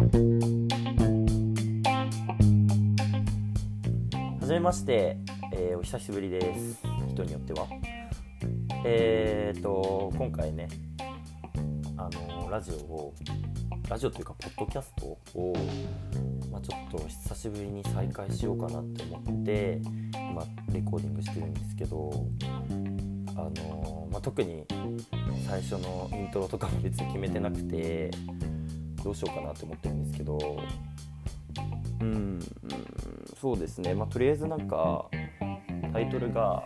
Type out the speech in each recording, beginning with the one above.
はじめまして、えーお久しぶりです。人によっては。えー、と今回ねあのラジオをラジオというかポッドキャストを、まあ、ちょっと久しぶりに再開しようかなって思って今レコーディングしてるんですけどあの、まあ、特に最初のイントロとかも別に決めてなくてどうしようかなって思ってるんですけど。うんそうですね。まあとりあえずなんかタイトルが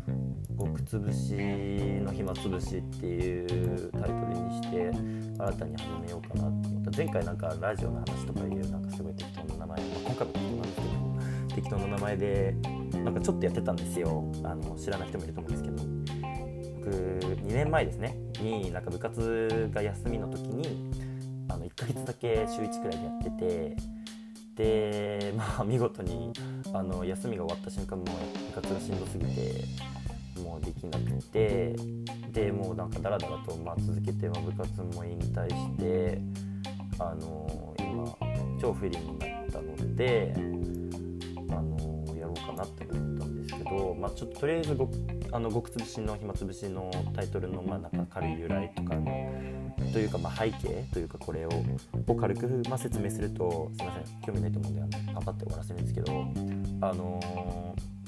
「極つぶしの暇つぶし」っていうタイトルにして新たに始めようかなと思った。前回なんかラジオの話とかいうなんかすごい適当な名前、まあ、今回も適当なんですけど適当な名前でなんかちょっとやってたんですよ。あの知らない人もいると思うんですけど。僕2年前ですね。になんか部活が休みの時にヶ月だけ週1くらいでやっててでまあ 見事にあの休みが終わった瞬間もう部活がしんどすぎてもうできなくてでもうなんかダラダラとまあ続けて、ま、部活も引退してあの今超フリーになったのであのやろうかなって思ったんですけど、まあ、ちょっととりあえずごあの極つぶしの暇つぶしのタイトルのまあなんか軽い由来とかというかまあ背景というかこれをを軽くまあ説明するとすいません興味ないと思うんであの頑張って終わらせるんですけどあのー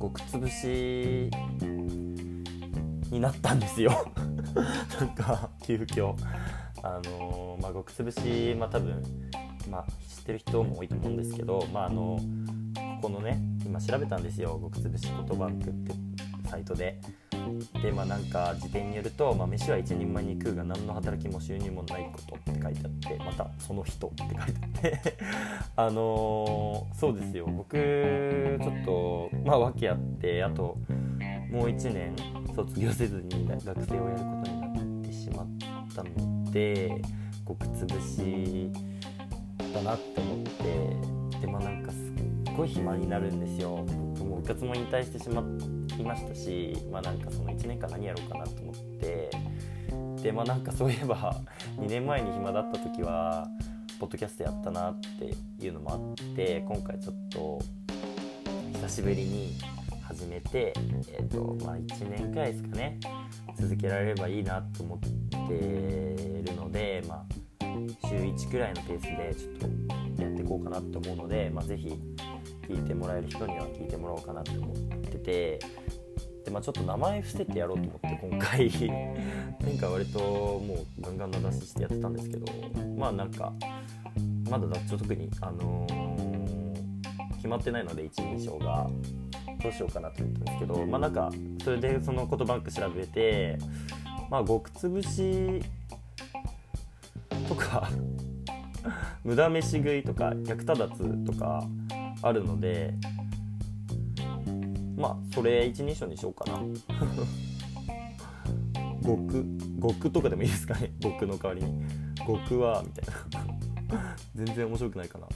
極つぶしになったんですよ。なんか急遽。あのーまあ極つぶしまあ多分まあ知ってる人も多いと思うんですけどまああのここのね今調べたんですよ。極つぶし言葉バンクってサイトで。でまあなんか辞典によると、まあ、飯は一人前に食うが何の働きも収入もないことって書いてあってまたその人って書いてあって。あのーそうですよ。僕ちょっとまあ訳あってあともう1年卒業せずに学生をやることになってしまったので極つぶしだなって思って。でまあなんかごい暇になるんですよ。僕も部活も引退してしまいましたしまあなんかその1年間何やろうかなと思って。でまあなんかそういえば 2年前に暇だった時はポッドキャストやったなっていうのもあって今回ちょっと久しぶりに始めてえっ、とまあ1年くらいですかね続けられればいいなと思ってるのでまあ週1くらいのペースでちょっとやっていこうかなと思うので、まあ、ぜひ聞いてもらえる人には聞いてもらおうかなと思っててで、まあ、ちょっと名前伏せてやろうと思って今回。前回割ともうガンガン名出ししてやってたんですけどまあなんかまだだちょっと特に、あのー決まってないので一人称が。どうしようかなと思ったんですけどまあなんかそれでその言葉バンク調べてまあ極つぶしとか無駄飯食いとか役立たつとかあるのでまあそれ一人称にしようかな。極極とかでもいいですかね。極の代わりに。極はみたいな。全然面白くないかな。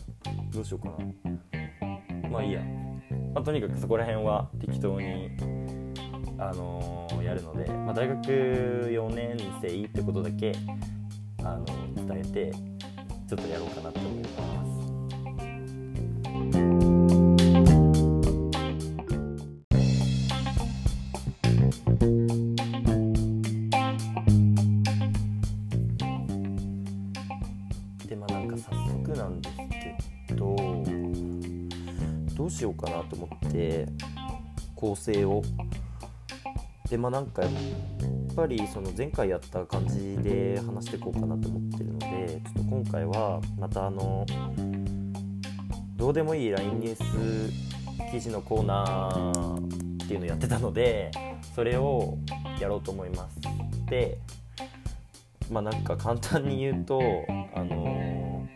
どうしようかな。まあいいや、まあ、とにかくそこら辺は適当にあのーやるので、まあ、大学4年生ってことだけあの伝えてちょっとやろうかなと思います。でまあなんか早速なんですけどどうしようかなと思って構成を。でまあなんかやっぱりその前回やった感じで話していこうかなと思ってるのでちょっと今回はまたあのどうでもいい LINE ニュース記事のコーナーっていうのをやってたのでそれをやろうと思います。でまあなんか簡単に言うとあの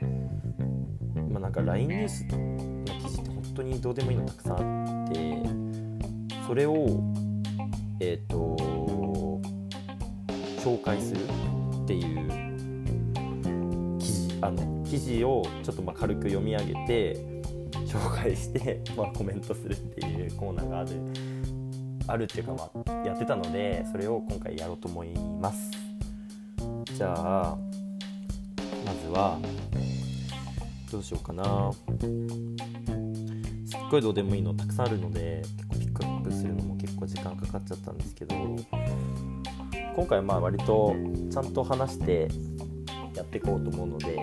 まあなんか LINE ニュースの記事って本当にどうでもいいのたくさんあってそれをえっ、と紹介するっていう記事あの記事をちょっとまあ軽く読み上げて紹介して、まあ、コメントするっていうコーナーがあるあるっていうかまあやってたのでそれを今回やろうと思います。じゃあまずはどうしようかな。すっごいどうでもいいのたくさんあるので結構ピックアップするのも結構時間かかっちゃったんですけど今回まあ割とちゃんと話してやっていこうと思うので、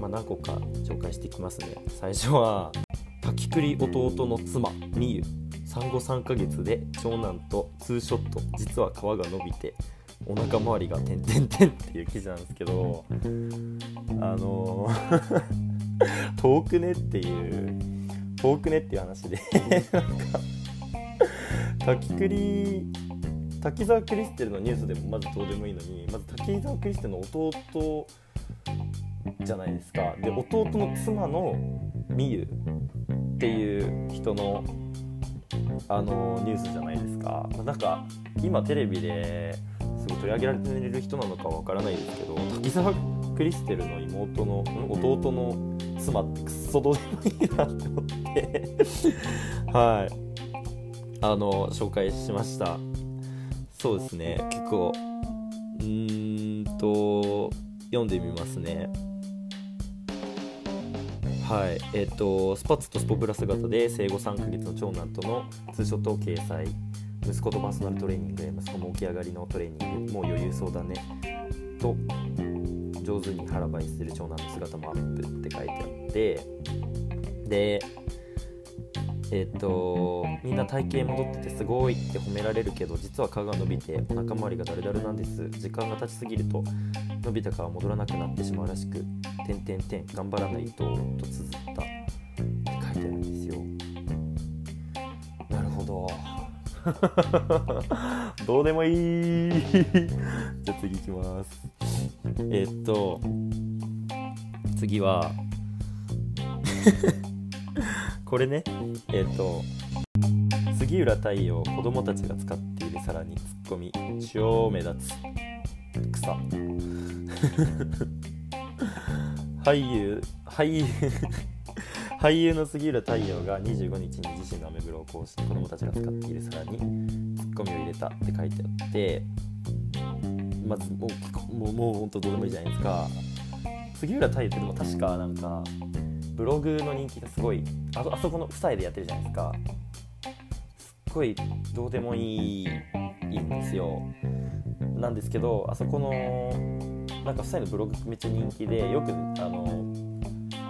まあ、何個か紹介していきますね。最初は滝栗弟の妻みゆ産後3ヶ月で長男とツーショット実は皮が伸びてお腹周りが点々点っていう記事なんですけどあの 遠くねっていう遠くねっていう話でなんか滝栗滝沢クリステルのニュースでもまずどうでもいいのにまず滝沢クリステルの弟じゃないですか。で弟の妻のみゆっていう人のあのニュースじゃないですか。なんか今テレビですごい取り上げられてる人なのかわからないですけど滝沢クリステルの妹の弟の妻ってくっそどうでもいいなって思って。はい。あの紹介しました。そうですね。結構うーんと読んでみますね。はい。えっ、ー、とスパッツとスポブラ姿で生後3ヶ月の長男とのツーショットを掲載息子とパーソナルトレーニングで息子も起き上がりのトレーニング。もう余裕そうだね。と上手に腹ばいする長男の姿もアップって書いてあって。でえっ、ー、とみんな体型戻っててすごいって褒められるけど実は皮が伸びてお腹周りがだるだるなんです。時間が経ちすぎると伸びた皮戻らなくなってしまうらしく「点点点頑張らないと」と綴ったって書いてあるんですよ。なるほど。どうでもいい。じゃあ次いきます。えー、っと次は これね。えー、っと杉浦太陽子供たちが使っている皿にツッコミ超目立つ草俳優俳優 俳優の杉浦太陽が25日に自身のアメブロを公式子供たちが使っている皿にツッコミを入れたって書いてあってまずもうもうもう本当どうでもいいじゃないですか。杉浦太陽ってでも確かなんかブログの人気がすごいああそこの夫妻でやってるじゃないですか。すっごいどうでもいいいいんですよ。なんですけどあそこのなんか夫妻のブログめっちゃ人気でよくあの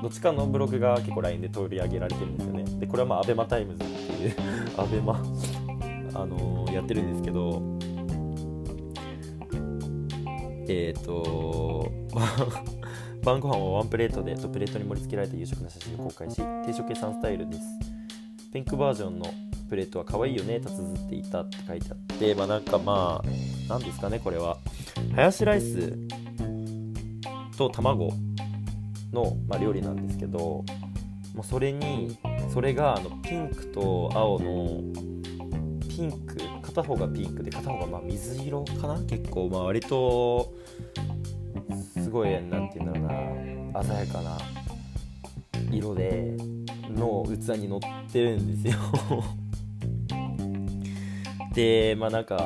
どっちかのブログが結構 LINE で取り上げられてるんですよね。でこれはまあ ABEMA タイムズっていう ABEMA あのやってるんですけどえっ、ー、と晩ご飯はワンプレートでとプレートに盛り付けられた夕食の写真を公開し定食屋さんスタイルです。ピンクバージョンのプレートは可愛いよねと綴っていたって書いてあってまあなんかまあ何ですかねこれは。ハヤシライスと卵の、まあ、料理なんですけどもうそれにそれがあのピンクと青のピンク片方がピンクで片方がまあ水色かな？結構まあ割とすごい何て言うんだろうな鮮やかな色での器に乗ってるんですよ。でまあなんか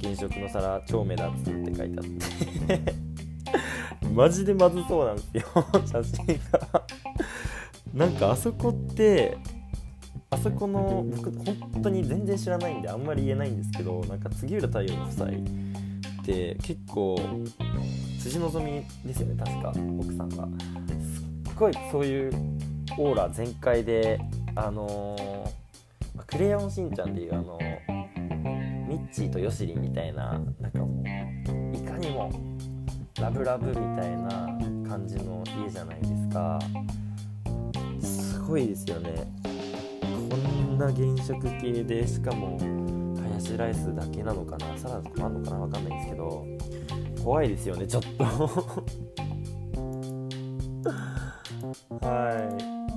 原色の皿超目立つって書いてあって。マジでまずそうなんですよ 写真が。なんかあそこってあそこの僕本当に全然知らないんであんまり言えないんですけどなんか杉浦太陽の夫妻って結構辻希美ですよね確か奥さんが。すっごいそういうオーラ全開であのー、クレヨンしんちゃんっていうあの、ミッチーとヨシリンみたいななんかもういかにもラブラブみたいな感じの家じゃないですか。すごいですよね。こんな原色系でしかもハヤシライスだけなのかな。サラダとかもあんのかな。分かんないんですけど。怖いですよねちょっと。は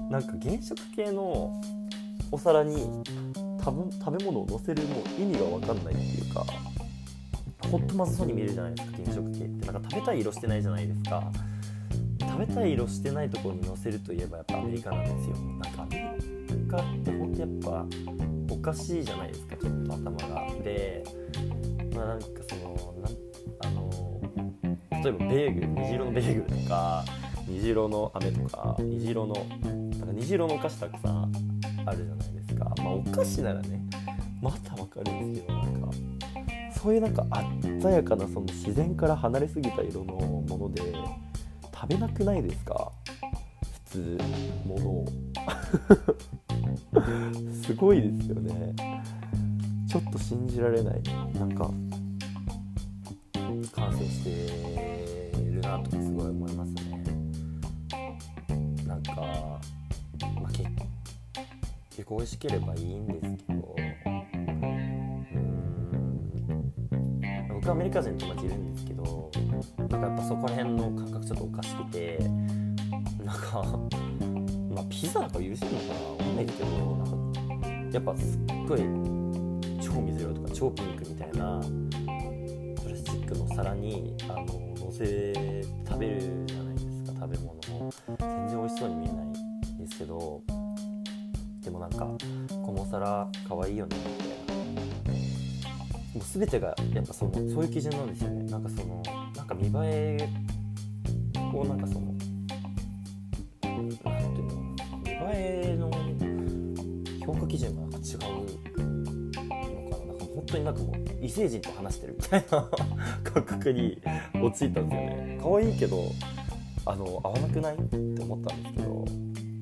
い。なんか原色系のお皿に食べ物をのせるもう意味が分かんないっていうか。ほんとまずそうに見えるじゃないですか原色系って。なんか食べたい色してないじゃないですか。食べたい色してないところにのせるといえばやっぱアメリカなんですよ。なんかアメリカってほんとやっぱおかしいじゃないですかちょっと頭が。でまあなんかそのなあの例えばベーグル虹色のベーグルとか虹色の飴とか虹色のなんか虹色のお菓子たくさんあるじゃないですか。まあお菓子ならねまたわかるんですけどなんか。そういうなんか鮮やかなその自然から離れすぎた色のもので食べなくないですか？普通ものを。すごいですよね。ちょっと信じられない。なんか感性してるなとかすごい思いますね。なんか、まあ、結結構美味しければいいんですけどアメリカ人と友達いるんですけどなんかやっぱそこら辺の感覚ちょっとおかしくてなんか まあピザなんか許してるのかなわかんないですけどなんかやっぱすっごい超水色とか超ピンクみたいなプラスチックの皿にあの乗せ食べるじゃないですか食べ物を全然美味しそうに見えないんですけどでもなんかこのお皿かわいいよねみたいなもう全てがやっぱそのそういう基準なんですよね。なんかそのなんか見栄えをなんかそのなんていうの見栄えの評価基準がなんか違うのかな。なんか本当になんかもう異星人と話してるみたいな感覚に陥ったんですよね。可愛いけどあの合わなくないって思ったんですけど。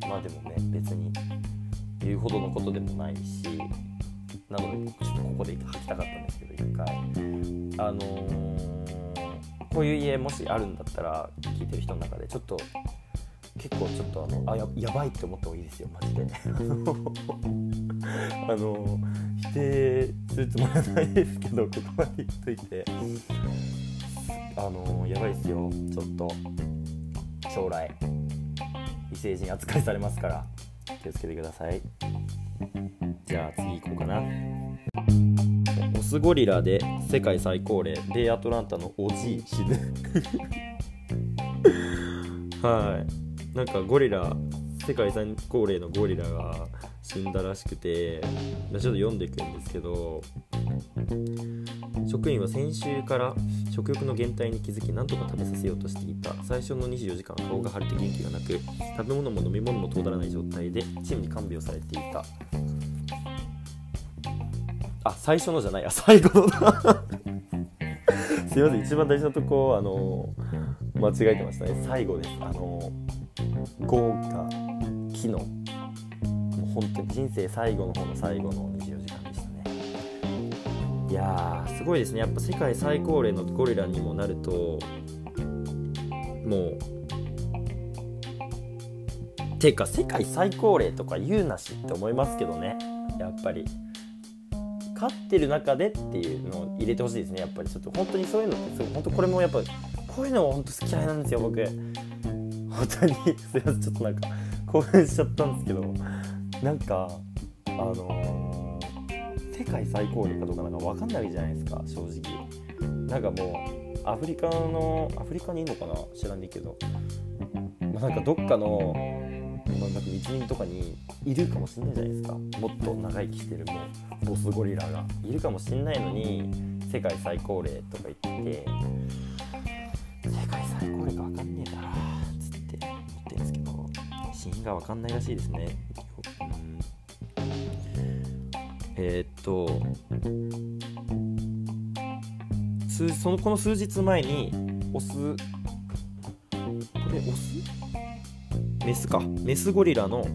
まあでもね別に言うほどのことでもないし。なのでちょっとここで吐きたかったんですけど一回。あのー、こういう家もしあるんだったら聞いてる人の中でちょっと結構ちょっとあのあややばいって思った方がいいですよマジで。あの否定するつもりはないですけど言っといて。あのやばいですよ。ちょっと将来異星人扱いされますから気をつけてくださいじゃあ次行こうかな。オスゴリラで世界最高齢。レイアトランタのおじい。死ぬ。はい。なんかゴリラ世界最高齢のゴリラが死んだらしくて。ちょっと読んでいくんですけど。職員は先週から食欲の減退に気づき何とか食べさせようとしていた。最初の24時間顔が腫れて元気がなく食べ物も飲み物も通らない状態でチームに看病されていた。あ最初のじゃない。あ最後のだ。すいません。一番大事なとこあの間違えてましたね。最後です。あの豪華機能。もう本当に人生最後の方の最後のねいやーすごいですね。やっぱ世界最高齢のゴリラにもなるともうていうか世界最高齢とか言うなしって思いますけどね。やっぱり。勝ってる中でっていうのを入れてほしいですねやっぱり。ちょっと本当にそういうのってすごい本当これもやっぱこういうのも本当好き嫌いなんですよ僕。本当にすいませんちょっとなんか興奮しちゃったんですけど。なんかあのー、界最高齢かどうかなんか分かんないじゃないですか正直。なんかもうアフリカのアフリカにいるのかな知らんねえけど、まあ、なんかどっかのまあ、なんか密林とかにいるかもしれないじゃないですか。もっと長生きしてるもうボスゴリラがいるかもしれないのに世界最高齢とか言って世界最高齢か分かんねえだろつって思ってるんですけど死因が分かんないらしいですね、えー、っと数そのこの数日前にオスこれオス？メスか。メスゴリラの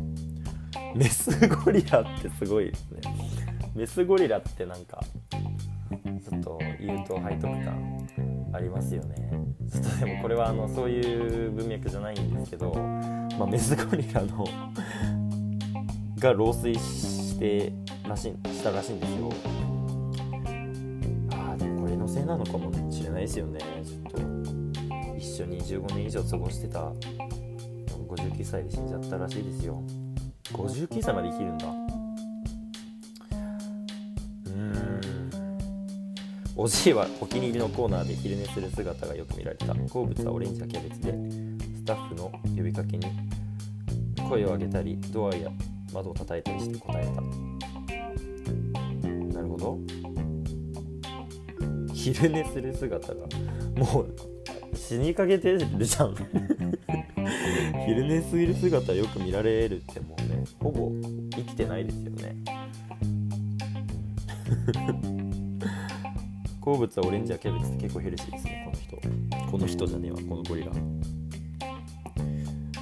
メスゴリラってすごいですね。メスゴリラってなんかちょっと言うと背徳感ありますよね。ちょっとでもこれはあのそういう文脈じゃないんですけど、まあ、メスゴリラのが老衰してらししたらしいんですよ。ああでもこれのせいなのかもしれないですよね。ちょっと一緒に15年以上過ごしてた59歳で死んじゃったらしいですよ。59歳まで生きるんだ。うん。おじいはお気に入りのコーナーで昼寝する姿がよく見られた。好物はオレンジやキャベツでスタッフの呼びかけに声を上げたりドアや窓を叩いたりして答えた。昼寝する姿がもう死にかけてるじゃん。昼寝する姿よく見られるってもうねほぼ生きてないですよね。好物はオレンジやキャベツって結構ヘルシーですねこの人。この人じゃねえわこのゴリラ。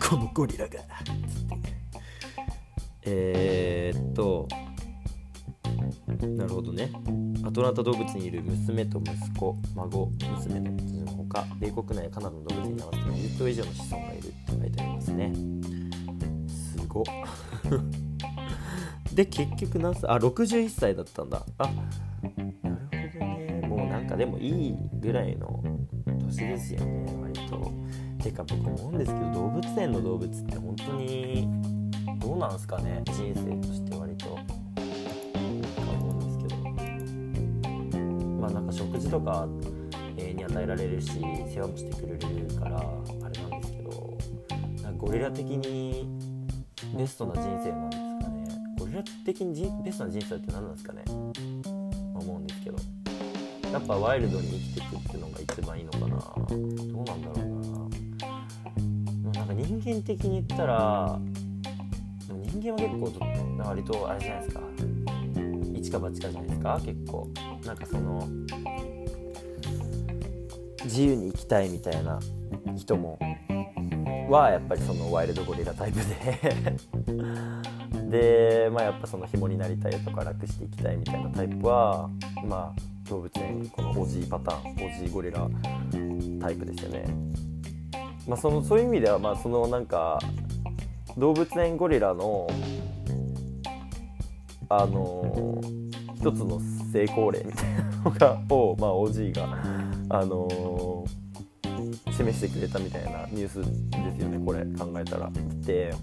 このゴリラが。えー、っとなるほどねアトランタ動物にいる娘と息子孫娘のほか米国内やカナダの動物に合わせて20頭以上の子孫がいるって書いてありますね。すごで結局何歳あ61歳だったんだ。あなるほどね。もうなんかでもいいぐらいの年ですよね割と。てか僕思うんですけど動物園の動物って本当にどうなんすかね人生として割とか永遠に与えられるし世話もしてくれるからあれなんですけどなんかゴリラ的にベストな人生なんですかね。ゴリラ的にベストな人生って何なんですかね。思うんですけど。やっぱワイルドに生きていくっていうのが一番いいのかな。どうなんだろうな。なんか人間的に言ったら人間は結構割とあれじゃないですか。一か八かじゃないですか。結構。なんかその自由に生きたいみたいな人もはやっぱりそのワイルドゴリラタイプで。でまあやっぱその紐になりたいとか楽していきたいみたいなタイプはまあ動物園このオジーパターンオジーゴリラタイプですよね。まあそのそういう意味ではまあそのなんか動物園ゴリラのあの一つの成功例みたいなのがを、まあ、OG が、あの示してくれたみたいなニュースですよねこれ考えたら。で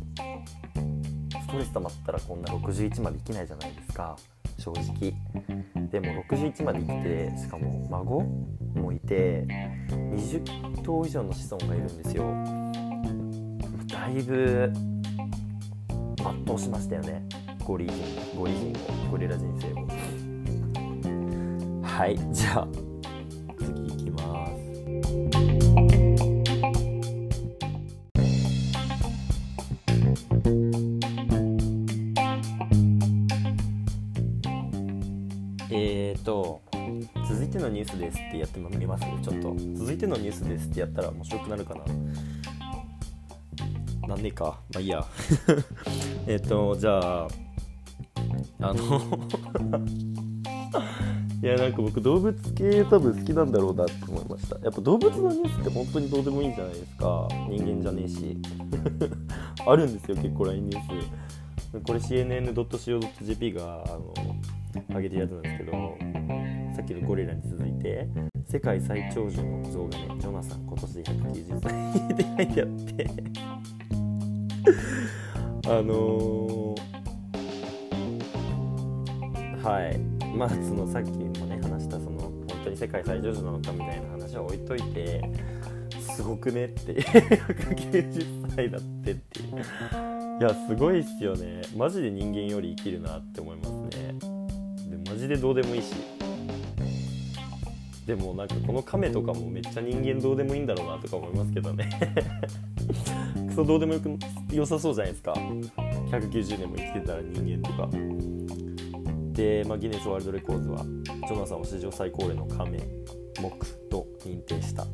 ストレス溜まったらこんな61まで生きないじゃないですか。正直。でも61まで生きてしかも孫もいて20頭以上の子孫がいるんですよ。だいぶ全うしましたよね。ゴリ人ゴリ人をゴリラ人生をはいじゃあと続いてのニュースですってやってみます？ちょっと。続いてのニュースですってやったら面白くなるかな？なんでか？まあいいや。えっとじゃああの いやなんか僕動物系多分好きなんだろうなって思いました。やっぱ動物のニュースって本当にどうでもいいんじゃないですか？人間じゃねえし。あるんですよ結構 LINE ニュース。これ CNN.co.jp があの上げてるやつなんですけどきのゴリラに続いて世界最長寿の象がねジョナサン今年で190歳で書いてあってあのー、はい。まあそのさっきもね話したその本当に世界最上手なのかみたいな話は置いといてすごくねって190歳だってっていう。いやすごいっすよね。マジで人間より生きるなって思いますね。でマジでどうでもいいし。でもなんかこの亀とかもめっちゃ人間どうでもいいんだろうなとか思いますけどね。クソどうでもよく良さそうじゃないですか。190年も生きてたら人間とか。で、まあ、ギネスワールドレコーズはジョナサンを史上最高齢の亀目と認定した。って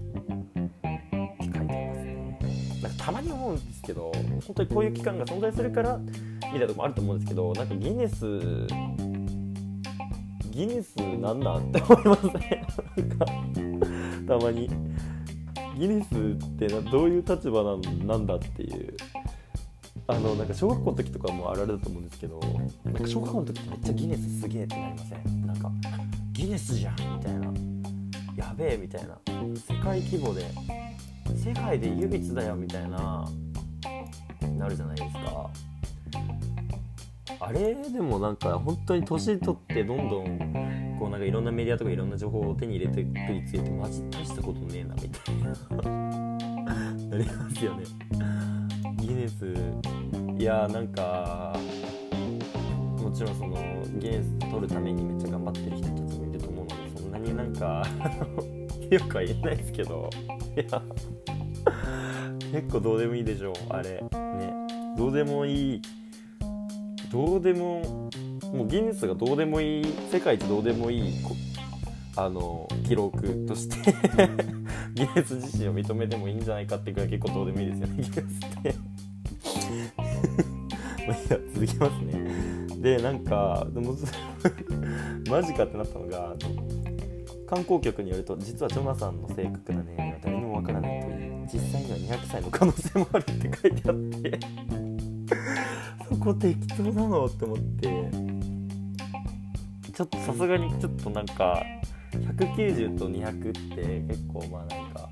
書いてありますね。なんかたまに思うんですけど本当にこういう期間が存在するからみたいなとこもあると思うんですけどなんかギネスギネスなんなんって思います。ねなんかたまにギネスってどういう立場なんなんだっていう。あのなんか小学校の時とかもあるあるだと思うんですけどなんか小学校の時めっちゃギネスすげえってなりません？なんかギネスじゃんみたいな。やべえみたいな。世界規模で世界で唯一だよみたいななるじゃないですか。あれでもなんか本当に年取ってどんどんこうなんかいろんなメディアとかいろんな情報を手に入れていくについてマジ大したことねえなみたいななりますよね。ギネスいやなんかもちろんそのギネス取るためにめっちゃ頑張ってる人たちもいると思うのでそんなになんか よくは言えないですけど。いや結構どうでもいいでしょうあれ。ね。どうでもいいどうでももうギネスがどうでもいい世界一どうでもいいあの記録として ギネス自身を認めてもいいんじゃないかってくらい結構どうでもいいですよねギネスって。ま あいや続きますね。でなんかでも マジかってなったのが観光局によると実はジョナサンの正確な年齢は誰にもわからないといい実際には200歳の可能性もあるって書いてあって。そこ適当なの？って思って。ちょっとさすがにちょっとなんか190と200って結構まあなんか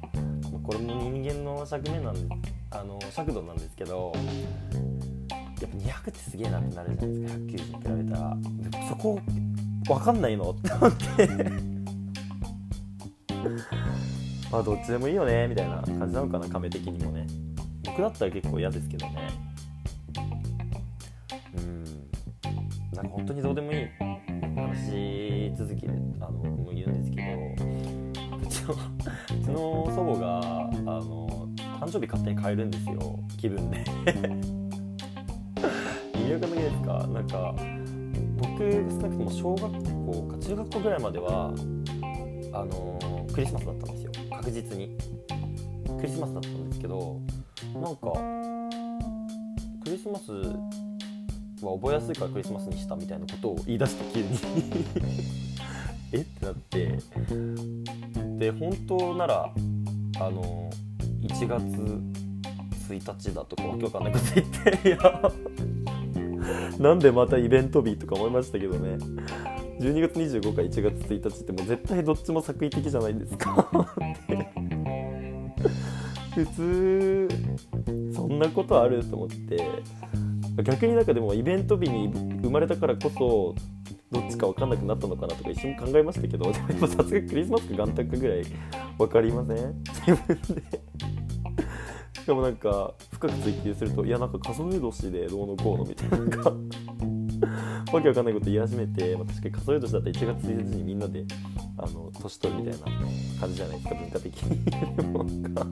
これも人間の尺目なんであの尺度なんですけどやっぱ200ってすげえなってなるじゃないですか190に比べたら。そこ分かんないの？って思って。まあどっちでもいいよねみたいな感じなのかな亀的にもね。僕だったら結構嫌ですけどね。なんか本当にどうでもいい話続きであの僕も言うんですけどうちのうちの祖母があの誕生日勝手に変えるんですよ気分で。意味わかんないですか？なんか僕少なくとも小学校か中学校ぐらいまではあのクリスマスだったんですよ。確実に。クリスマスだったんですけどなんかクリスマスは覚えやすいからクリスマスにしたみたいなことを言い出して急にえってなってで本当ならあの1月1日だとかわけわかんないこと言っていやなんでまたイベント日とか思いましたけどね12月25か1月1日ってもう絶対どっちも作為的じゃないですか普通そんなことあると思って逆になんかでもイベント日に生まれたからこそどっちか分かんなくなったのかなとか一瞬考えましたけどでもさすがクリスマスか元旦かぐらい分かりません？自分で。しかもなんか深く追求するといやなんか数え年でどうのこうのみたいな。なんかわけわかんないこと言い始めて、まあ、確かに数え年だったら1月1日にみんなであの年取るみたいな感じじゃないですか文化的に。でもなんか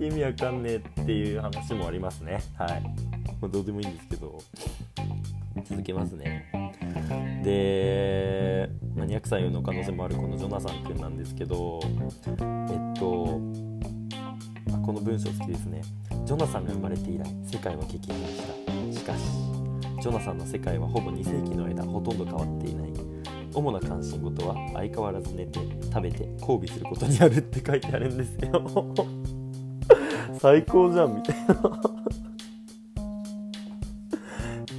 意味わかんねえっていう話もありますね。はい、まあ、どうでもいいんですけど。続けますね。で、まあ、200歳の可能性もあるこのジョナサン君なんですけどえっとこの文章好きですね。ジョナサンが生まれて以来世界は激変した。しかしジョナサンの世界はほぼ2世紀の間ほとんど変わっていない。主な関心事は相変わらず寝て食べて交尾することにあるって書いてあるんですよ。最高じゃんみたいな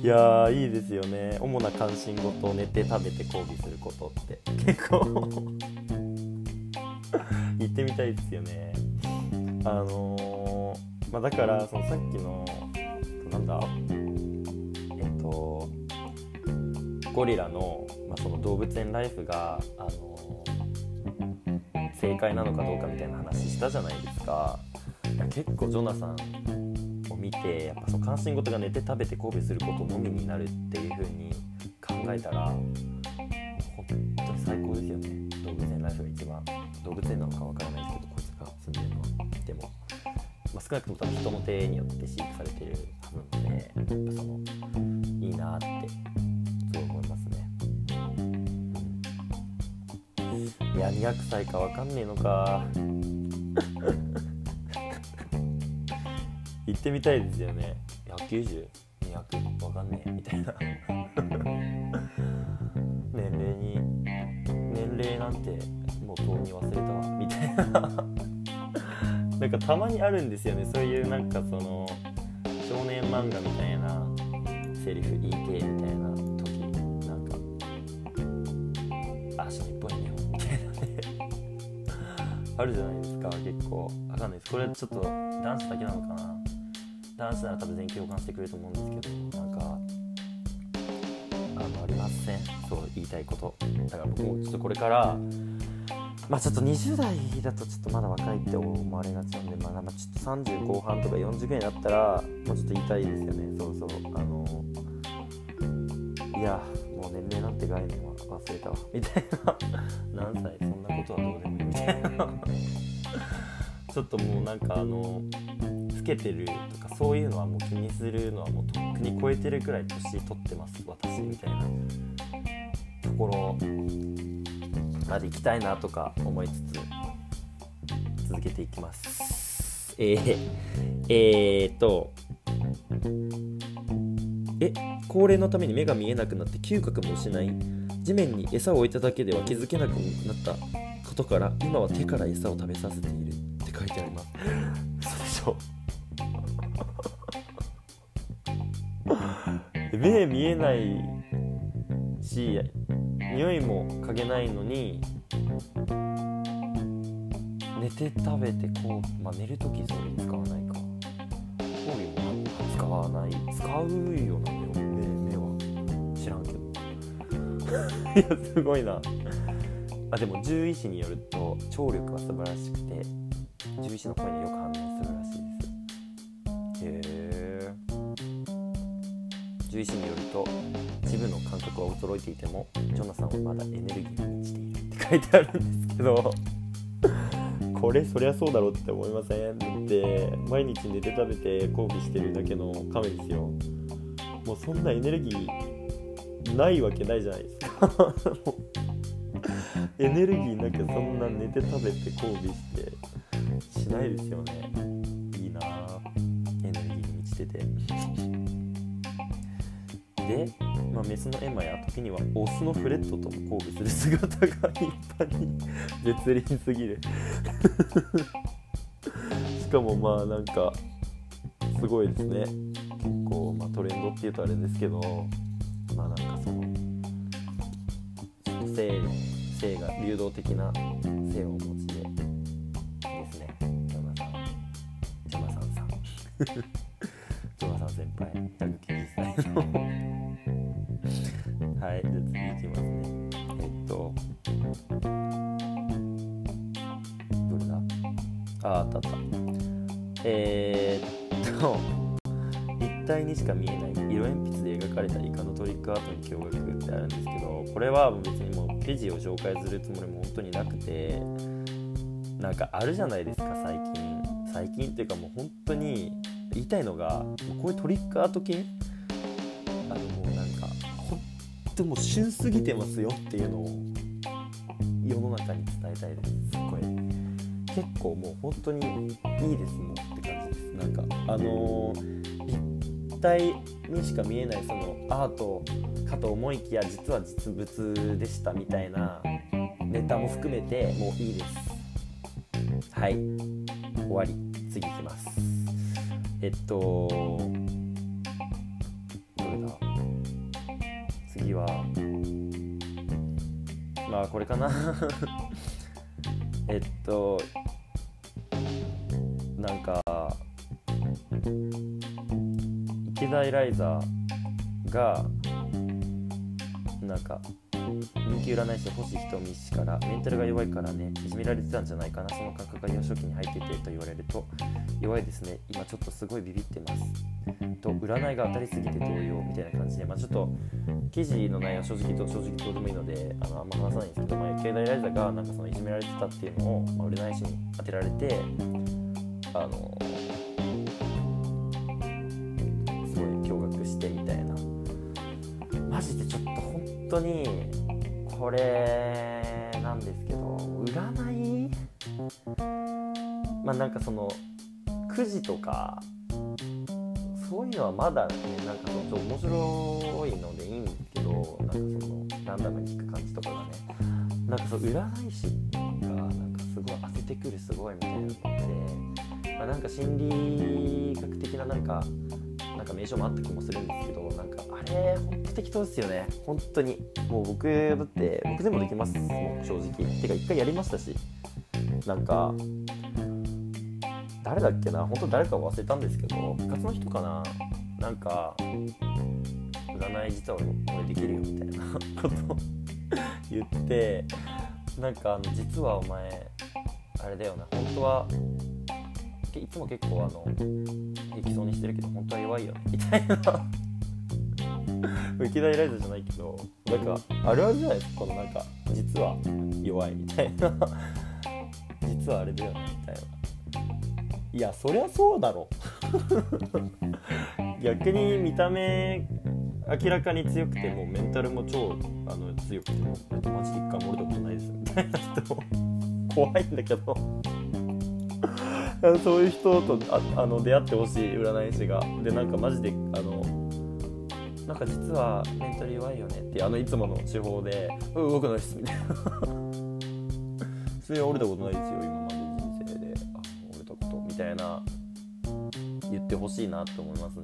いやーいいですよね。主な関心事を寝て食べて交尾することって。結構。言ってみたいですよね。あのー、まあ、だからそのさっきのなんだ？えっとゴリラの,、まあその動物園ライフが、あのー、正解なのかどうかみたいな話したじゃないですか。結構ジョナサンを見てやっぱその関心事が寝て食べて交尾することのみになるっていう風に考えたら本当に最高ですよね。動物園ライフが一番。動物園なのかわからないですけどこいつが住んでるのはでも、まあ、少なくとも多分人の手によって飼育されてるはずなのでやっぱそのいいなってすごい思いますね、いや200歳かわかんねえのか。行ってみたいですよね。190 200わかんねえ。みたいな。年齢に年齢なんてもうとうに忘れたわ。みたいな。なんかたまにあるんですよね。そういうなんかその少年漫画みたいなセリフ言いてみたいな時なんか「あし日本日本」みたいなね。あるじゃないですか。結構わかんないです。これちょっと男子だけなのかな男子なら多分全員共感してくれると思うんですけどなんかあのありません。そう言いたいこと。だから僕もちょっとこれからまあちょっと20代だとちょっとまだ若いって思われがちなんで、まあ、まあちょっと30後半とか40ぐらいになったらもうちょっと言いたいですよね。そうそう。あのいやもう年齢なんて概念は忘れたわ。みたいな。何歳そんなことはどうでもいい。みたいなちょっともうなんかあの老けてるとかそういうのはもう気にするのはもうとっくに超えてるくらい年取ってます私みたいな。ところまで行きたいなとか思いつつ続けていきます。えー、えー、とえ高齢のために目が見えなくなって嗅覚も失い地面に餌を置いただけでは気づけなくなったことから今は手から餌を食べさせているって書いてあります。嘘でしょ。目見えないし匂いも嗅げないのに寝て食べてこう、まあ、寝る時それ使わないか。コービも使わない。使うよなんだよ目目は知らんけど。いやすごいな。あでも獣医師によると聴力は素晴らしくて獣医師の声によく反応するらしいです。へえ獣医師によると一部の感覚は衰えていてもジョナサンはまだエネルギーに満ちているって書いてあるんですけど これそりゃそうだろうって思いません？だって毎日寝て食べて交尾してるだけの亀ですよ。もうそんなエネルギーないわけないじゃないですか。エネルギーなきゃそんな寝て食べて交尾してしないですよね。いいなエネルギーに満ちてて。で、まあ、メスのエマや時にはオスのフレットとも交尾する姿が一般に絶倫すぎる。しかもまあなんかすごいですね。結構、まあ、トレンドっていうとあれですけどまあなんかその性の性が流動的な性をお持ちでですね。ジョナサンジョナサンさん。ジョナサン先輩190歳はい。じゃあ次いきますね。えっとどれだ？ああったあった。えー、っと立体にしか見えない色鉛筆で描かれたイカのトリックアートに驚愕ってあるんですけどこれは別にもう記事を紹介するつもりも本当になくてなんかあるじゃないですか最近。最近っていうかもう本当に言いたいのがこういうトリックアート系当もう旬すぎてますよっていうのを世の中に伝えたいです。すごい結構もう本当にいいですもんって感じです。なんかあのー立体にしか見えないそのアートかと思いきや実は実物でしたみたいなネタも含めてもういいです。はい。終わり。次いきます。えっとは。まあこれかな。えっとなんか池田エライザーがなんか人気占い師星ひとみ氏からメンタルが弱いからねいじめられてたんじゃないかな。その感覚が幼少期に入っててと言われると弱いですね。今ちょっとすごいビビってます。と占いが当たりすぎて動揺みたいな感じで、まあ、ちょっと記事の内容正直と正直どうでもいいのであのあんま話さないんですけど、まあ、池田エライザがなんかそのいじめられてたっていうのを、まあ、占い師に当てられてあのすごい驚愕してみたいな。マジでちょっと本当にこれなんですけど占い？まあなんかそのくじとかそういうのはまだねなんかその面白いのでいいんですけどなんかそのランダムに聞く感じとかがねなんかそう占い師がなんかすごい当ててくるすごいみたいなのって、まあ、なんか心理学的ななんかなんか名称もあった気もするんですけどなんかあれほんと適当ですよね。本当に。もう僕だって僕でもできます。もう正直。てか一回やりましたし。なんか誰だっけな。本当誰か忘れたんですけど部活の人かな。なんか占い実は俺できるよみたいな こと 言ってなんかあの実はお前あれだよな。本当はいつも結構あの平気そうにしてるけど本当は弱いよね。みたいな。浮き台ライズじゃないけどなんかあるあるじゃないですかこのなんか実は弱いみたいな。実はあれだよねみたいな。いやそりゃそうだろ。逆に見た目明らかに強くてもメンタルも超あの強くてもマジで一回も折れたことないですみたいな人。怖いんだけど。そういう人とああの出会ってほしい占い師が。でなんかマジであのなんか実はメンタル弱いよねってあのいつもの手法で「うん動くないっす」みたいな それは折れたことないですよ今まで人生で。あ折れたことみたいな言ってほしいなって思いますね。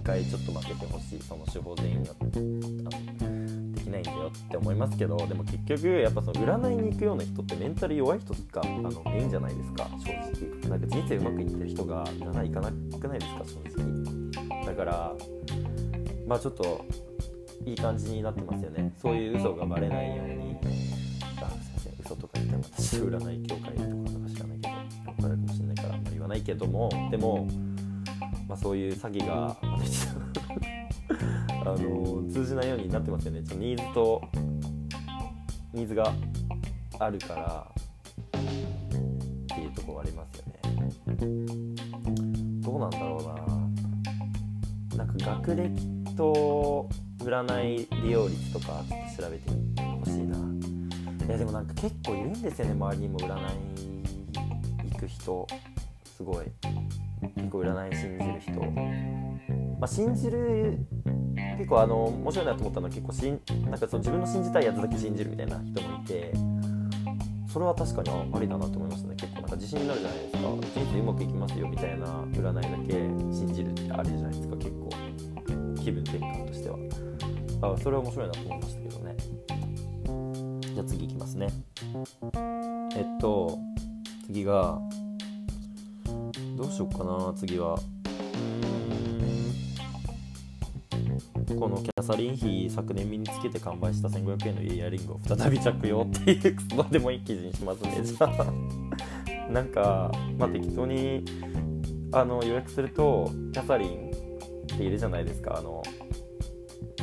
一回ちょっと負けてほしいその手法全員ができないんだよって思いますけどでも結局やっぱその占いに行くような人ってメンタル弱い人があのメインじゃないですか正直。なんか人生うまくいってる人が占い行かなくないですか正直。だからまあちょっといい感じになってますよね。そういう嘘がバレないように。あすいません嘘とか言っても私占い協会とかなんか知らないけど怒られるかもしれないからあんまり言わないけども。でもまあそういう詐欺があの通じないようになってますよね。ちょニーズとニーズがあるからっていうところありますよね。どうなんだろうな。なんか学歴と占い利用率とか調べてほしいな。いやでもなんか結構いるんですよね周りにも占い行く人。すごい。結構占い信じる人。まあ信じる結構あの面白いなと思ったのは結構しんなんかその自分の信じたいやつだけ信じるみたいな人もいて。それは確かにありだなと思いましたね。結構なんか自信になるじゃないですか。人生うまくいきますよみたいな占いだけ信じるってありじゃないですか結構。気分転換としては。あそれは面白いなと思いましたけどね。じゃあ次いきますね。えっと次がどうしようかな次は。このキャサリン妃昨年身につけて完売した1500円のイヤリングを再び着用っていうクソでもいい記事にしますね。じゃあ。なんかまあ適当にあの予約するとキャサリンっているじゃないですかあの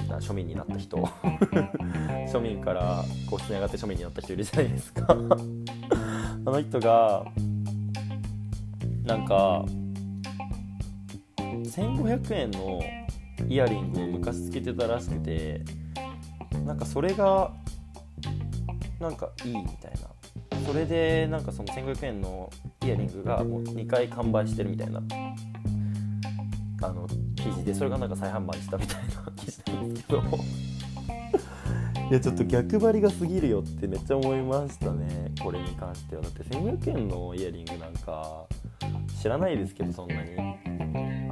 な庶民になった人 庶民から皇室に上がって庶民になった人いるじゃないですか。あの人がなんか1500円のイヤリングを昔つけてたらしくてなんかそれがなんかいいみたいな。それでなんかその1500円のイヤリングがもう2回完売してるみたいなあの記事でそれがなんか再販売したみたいな 記事なんですけど。いやちょっと逆張りが過ぎるよってめっちゃ思いましたね。これに関しては。だって1500円のイヤリングなんか知らないですけどそんなに。あ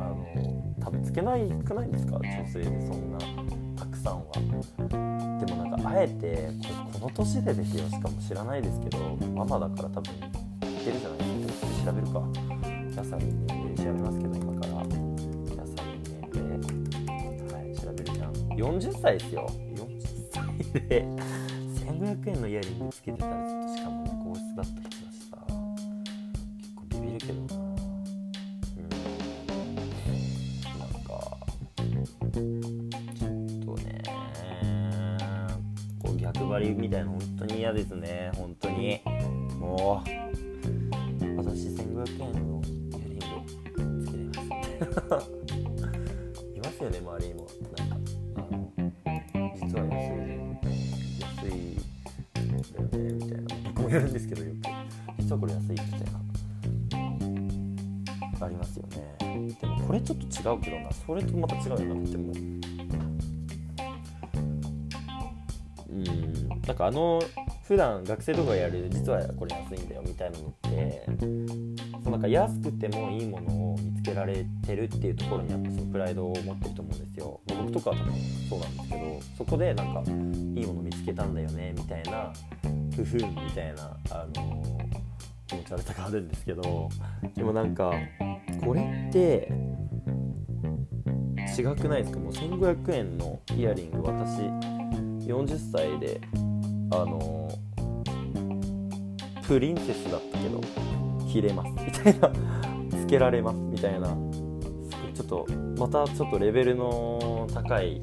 の多分つけないくないですか？女性でそんなたくさんは。でもなんかあえてここの年でですよしかも知らないですけどママだから多分いけるじゃないですか。調べるか。キャサ40歳ですよ。40歳で1500円のイヤリングつけてたらちょっとしかもね皇室だった人だしさ結構ビビるけどな。うん。なんかちょっとねこう逆張りみたいな本当に嫌ですね。本当に。もう私1500円のイヤリングつけてます。いますよね周りにも。たいな僕もやるんですけどよく。実はこれ安いみたいな。ありますよね。でもこれちょっと違うけどな。それとまた違うよなっても。うん。なんかあの普段学生とかがやる実はこれ安いんだよみたいなのってそうなんか安くてもいいものを見けられてるっていうところにやっぱそのプライドを持ってると思うんですよ。僕とかは多分そうなんですけどそこでなんかいいもの見つけたんだよねみたいなふふんみたいなあの気持ち悪さがあるんですけどでもなんかこれって違くないですか？もう1500円のイヤリング私40歳であのプリンセスだったけど切れます。みたいな。けられますみたいな。ちょっとまたちょっとレベルの高い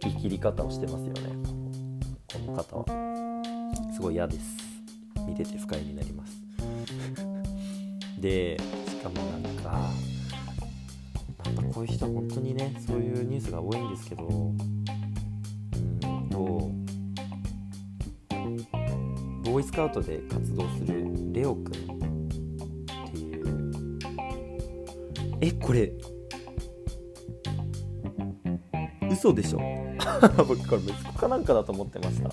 生きり方をしてますよね。この方は。すごい嫌です。見てて不快になります。でしかもなんかなんかこういう人本当にねそういうニュースが多いんですけどうんとボーイスカウトで活動するレオくんこれ。嘘でしょ。僕これ息子かなんかだと思ってました。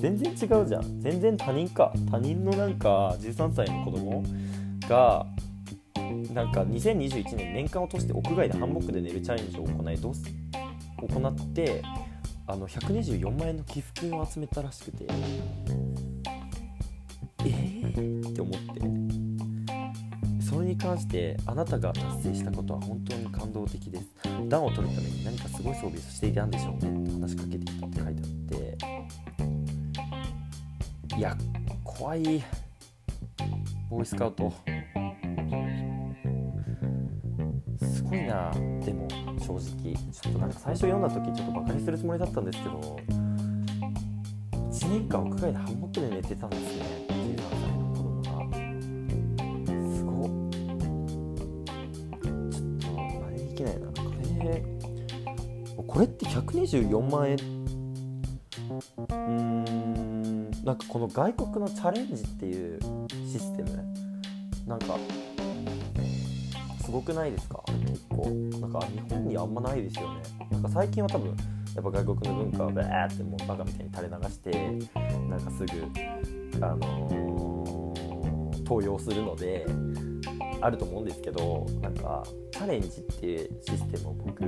全然違うじゃん。全然他人か。他人のなんか13歳の子供がなんか2021年年間を通して屋外でハンモックで寝るチャレンジを行いどうす行ってあの124万円の寄付金を集めたらしくて。えー、って思って。関してあなたが達成したことは本当に感動的です。暖を取るために何かすごい装備をしていたんでしょうねって話しかけていたって書いてあって。いや怖い。ボーイスカウト。すごいなでも正直。ちょっとなんか最初読んだ時ちょっとバカにするつもりだったんですけど1年間屋外でハンモックで寝てたんですね。124万円。うーんなんかこの外国のチャレンジっていうシステムなんかすごくないですか？結構なんか日本にあんまないですよね。なんか最近は多分やっぱ外国の文化をバーってもうバカみたいに垂れ流してなんかすぐあのー、登用するのであると思うんですけどなんかチャレンジっていうシステムを僕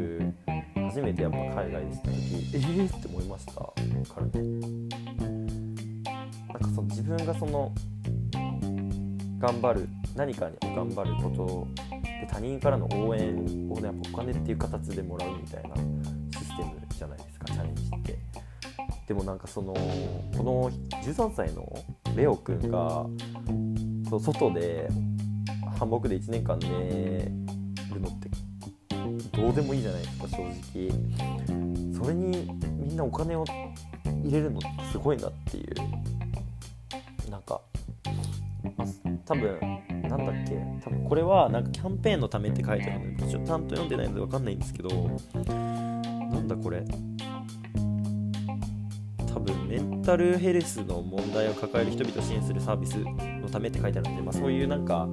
初めてやっぱ海外でした時えーって思いました？からねなんかその自分がその頑張る何かに頑張ることで他人からの応援を、ね、やっぱお金っていう形でもらうみたいなシステムじゃないですか。チャレンジって。でもなんかそのこの13歳のレオくんがそう外でハンモックで1年間寝るのってどうでもいいじゃないですか正直。それにみんなお金を入れるのってすごいなっていう。なんか、まあ、多分なんだっけ。多分これはなんかキャンペーンのためって書いてあるのでちょっとちゃんと読んでないので分かんないんですけど。なんだこれ。多分メンタルヘルスの問題を抱える人々を支援するサービスのためって書いてあるので、まあ、そういうなんか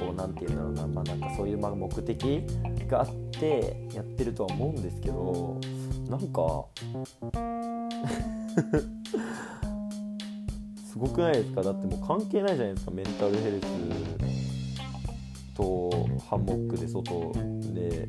こうなんていうんだろうな,、まあ、なんかそういうまあ目的があってやってるとは思うんですけどなんか すごくないですか？だってもう関係ないじゃないですかメンタルヘルスとハンモックで外で 1,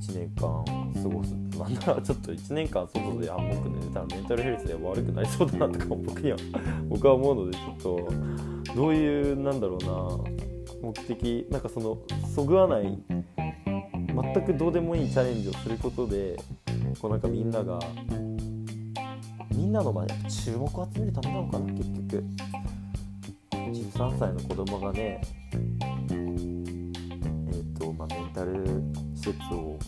1, 年間過ごすな。んならちょっと1年間外でハンモックで寝たらメンタルヘルスで悪くなりそうだなとか僕には 僕は思うのでちょっとどういうなんだろうな目的なんかそのそぐわない全くどうでもいいチャレンジをすることでこうなんかみんながみんなの前で注目を集めるためなのかな結局。13歳の子供がねえっ、ー、とまあメンタル施設を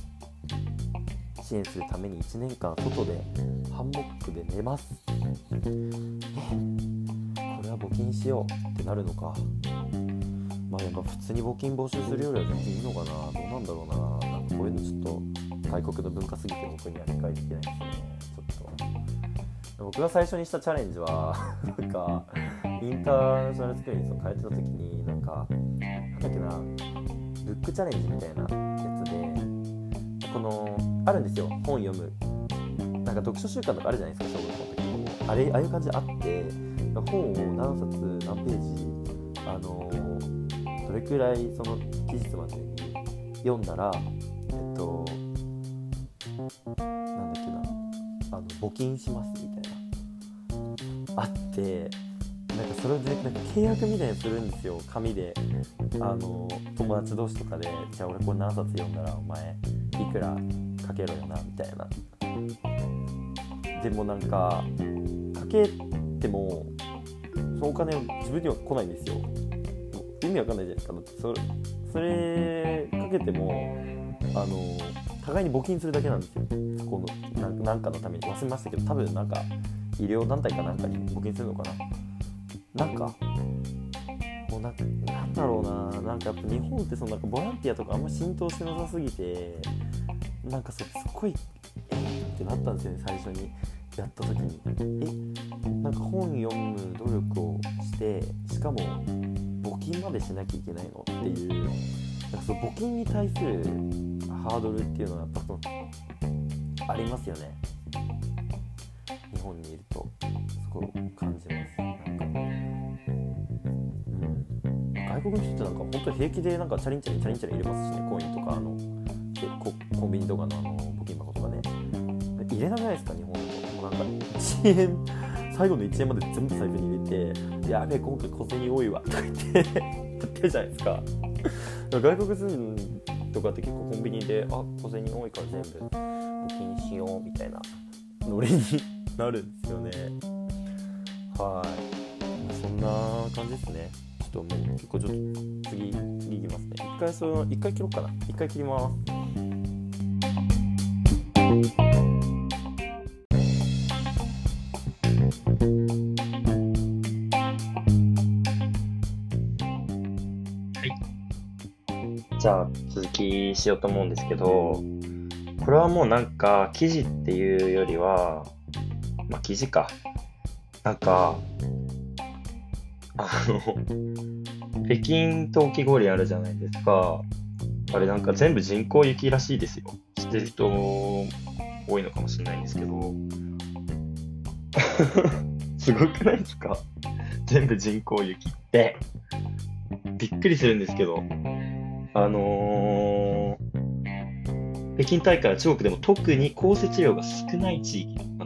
支援するために1年間外でハンモックで寝ます。これは募金しようってなるのか。まあやっぱ普通に募金募集するよりは全然いいのかな。どうなんだろうな。なんかこういうのちょっと外国の文化すぎて僕には理解できないですね。ちょっと。僕が最初にしたチャレンジは なんかインターナショナルスクールに通ってた時になんかなんだっけなブックチャレンジみたいなやつでこのあるんですよ本読む。なんか読書習慣とかあるじゃないですか小学校の時。にあれああいう感じあって本を何冊何ページあのどれくらいその期日までに読んだらえっとなんだっけなあの募金しますみたいな。あってなんかそれでなんか契約みたいにするんですよ紙で。あの友達同士とかでじゃあ俺これ何冊読んだらお前いくらかけろよなみたいな。でもなんかかけてもそのお金を自分には来ないんですよ。意味わかんないじゃないですか。だってそれそれかけてもあの互いに募金するだけなんですよ。そこのなんかのために。忘れましたけど多分なんか医療団体かなんかに募金するのかな。なんかもうななんだろうな。なんかやっぱ日本ってそのなんかボランティアとかあんま浸透してなさすぎてなんかそすっごいえってなったんですよね最初にやった時に。えなんか本読む努力をしてしかも募金までしなきゃいけないのっていうなんかその募金に対するハードルっていうのはやっぱそのありますよね。日本にいるとすごい感じます。なんか、うん、外国の人ってなんか本当に平気でなんかチャリンチャリンチャリンチャリン入れますしねコインとかあの。ココンビニとかのあの募金箱とかね。入れなくないですか日本だともうなんか1円 最後の1円まで全部財布に入れて「やべえ今回小銭多いわ」とか言ってやってるじゃないですか。外国人とかって結構コンビニで「あ小銭多いから全部募金しよう」みたいなノリになるんですよね。はい。そんな感じですね。ともう結構ちょっと次に行きますね。一回その一回切ろうかな。一回切ります。じゃあ続きしようと思うんですけど、これはもうなんか記事っていうよりは、まあ記事か。なんか、あの、北京冬季氷あるじゃないですか。あれなんか全部人工雪らしいですよ。知ってる人多いのかもしれないんですけど。すごくないですか？全部人工雪って。びっくりするんですけど。あのー北京大会は中国でも特に降雪量が少ない地域で行わ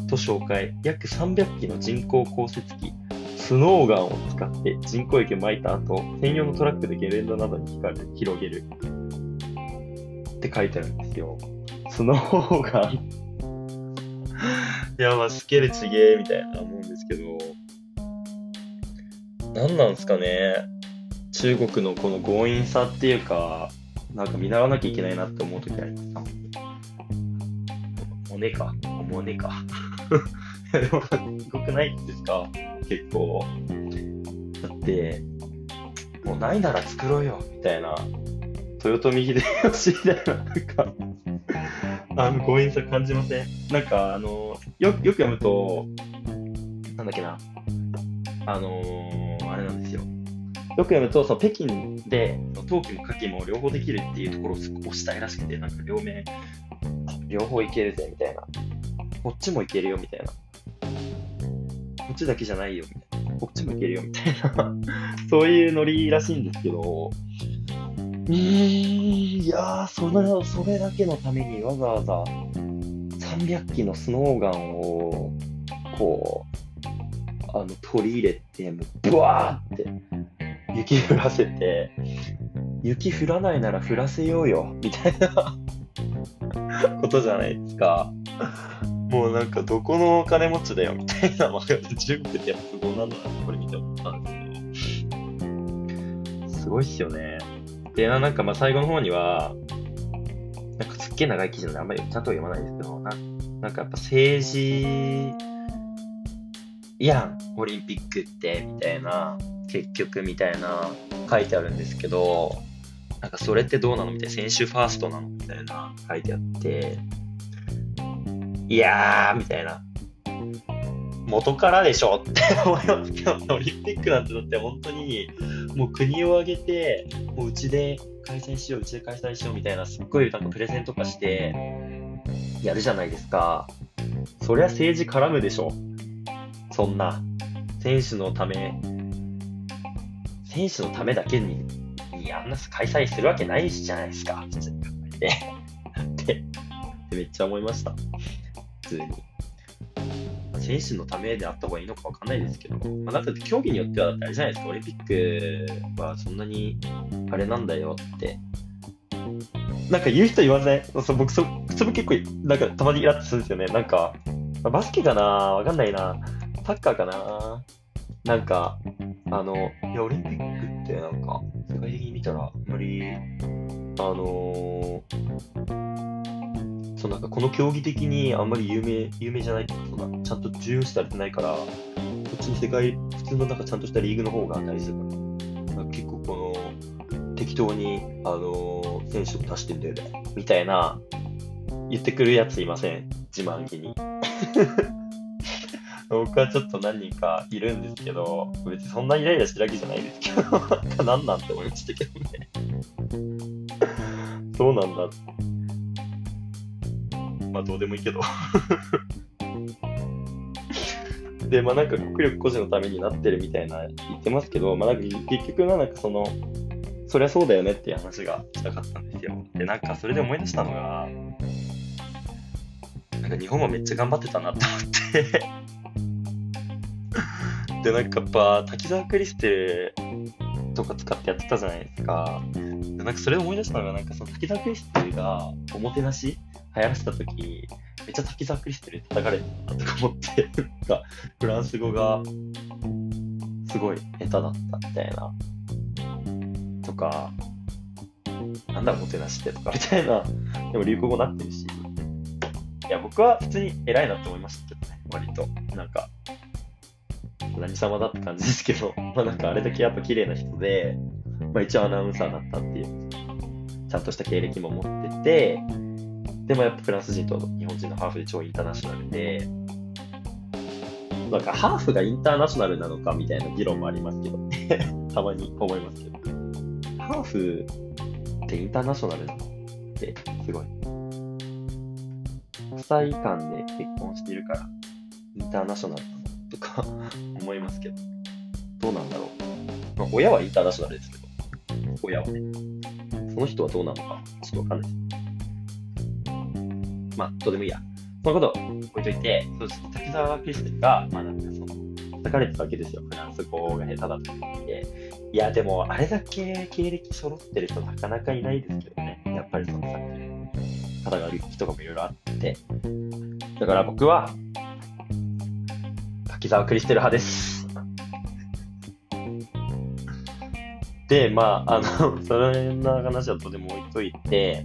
れと紹介約300機の人工降雪機スノーガンを使って人工雪を撒いた後専用のトラックでゲレンデなどに光る広げるって書いてあるんですよスノーガン いやまあスケルちげえみたいな思うんですけど何なんすかね中国のこの強引さっていうか、なんか見習わなきゃいけないなって思うときあります。モネか。モネか。でも、すごくないですか？結構。だって、もうないなら作ろうよ、みたいな。豊臣秀吉みたいな、なんか、あの、強引さ感じません？なんか、あの、よよく読むと、なんだっけな。あのーあれなんですよ。よく読むと、その北京で、その冬季も夏季も両方できるっていうところをすごく推したいらしくて、なんか両面、両方いけるぜ、みたいな。こっちもいけるよ、みたいな。こっちだけじゃないよ、みたいな。こっちもいけるよ、みたいな。そういうノリらしいんですけど、うーん、いやー、それ、それだけのためにわざわざ300機のスノーガンを、こう、あの、取り入れて、もう、ブワーって、雪降らせて、雪降らないなら降らせようよ、みたいなことじゃないですか。もうなんかどこのお金持ちだよ、みたいな。まあ中国ってやっぱすごいなんだなってこれ見て思ったんですけど。すごいっすよね。で、なんかまあ最後の方には、なんかすっげえ長い記事なんであんまりちゃんと読まないですけど、ななんかやっぱ政治、やん、オリンピックって、みたいな、結局みたいな書いてあるんですけど、なんかそれってどうなのみたいな、選手ファーストなのみたいな書いてあって、いやー、みたいな。元からでしょって 思いますけど、オリンピックなんてだって本当に、もう国を挙げて、もううちで開催しよう、うちで開催しようみたいな、すっごいなんかプレゼントとかして、やるじゃないですか。そりゃ政治絡むでしょ。そんな、選手のため、選手のためだけに、にあんな開催するわけないじゃないですか、普通に考えて。って、ってめっちゃ思いました。普通に。選手のためであった方がいいのかわかんないですけど、まあ、なんか競技によってはだってあれじゃないですか、オリンピックはそんなにあれなんだよって。なんか言う人言わない？そう僕そ、それ結構、なんかたまにイラッとするんですよね。なんか、まあバスケかな？わかんないな。サッカーかな？なんか、あの、いや、オリンピックってなんか、世界的に見たら、あんまり、あのーそうなんかこの競技的にあんまり有名、有名じゃないっていうか、そんなちゃんと重要視されてないから、こっちに世界、普通のなんかちゃんとしたリーグの方が大事だから、結構この、適当に、あのー選手を出してんだよね、みたいな、言ってくるやついません？自慢げに。僕はちょっと何人かいるんですけど、別にそんなイライラしてるわけじゃないですけど、何 なんて思いましたけどね。そうなんだ。まあどうでもいいけど。で、まあなんか国力誇示のためになってるみたいな言ってますけど、まあなんか結局はなんかその、そりゃそうだよねっていう話がしたかったんですよ。で、なんかそれで思い出したのが、なんか日本はめっちゃ頑張ってたなと思って。で、なんかやっぱ滝沢クリステルとか使ってやってたじゃないですか。でなんかそれで思い出したのが、なんかその滝沢クリステルがおもてなし流行らせた時めっちゃ滝沢クリステル叩かれてたなとか思って、なんかフランス語がすごい下手だったみたいな。とか、なんだおもてなしってとかみたいな、でも流行語になってるし、いや、僕は普通に偉いなって思いましたけどね、割と。なんか、何様だって感じですけど、まあなんかあれだけやっぱ綺麗な人で、まあ一応アナウンサーだったっていう、ちゃんとした経歴も持ってて、でもやっぱフランス人と日本人のハーフで超インターナショナルで、なんかハーフがインターナショナルなのかみたいな議論もありますけど、たまに思いますけど、ハーフってインターナショナルなのってすごい。国際間で結婚しているから、インターナショナルなのとか 思いますけど、どうなんだろう。まあ、親はインターナショナルですけど、親はね。その人はどうなのか、ちょっとわかんないです。まあ、どうでもいいや。そのこと置いといて、そう滝沢クリステルが、まあなんかその、叩かれてたわけですよ。フランス語が下手だって言って。いや、でも、あれだけ経歴揃ってる人なかなかいないですけどね。やっぱりそのさっき、肩が悪い人とかもいろいろあって。だから僕は、滝沢クリステル派です。で、まあ、あの、そんな話はとても置いといて、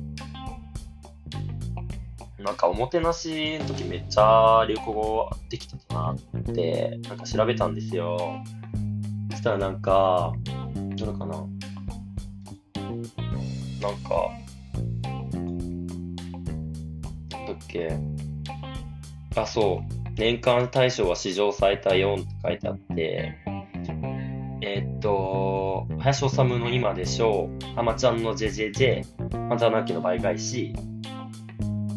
なんかおもてなしの時めっちゃ流行語できてたなって、なんか調べたんですよ。そしたらなんか、どれかななんか、だっけ。あ、そう。年間大賞は史上最多4って書いてあって、えーっと、林修の今でしょう、あまちゃんの JJJ、またなきの倍返し、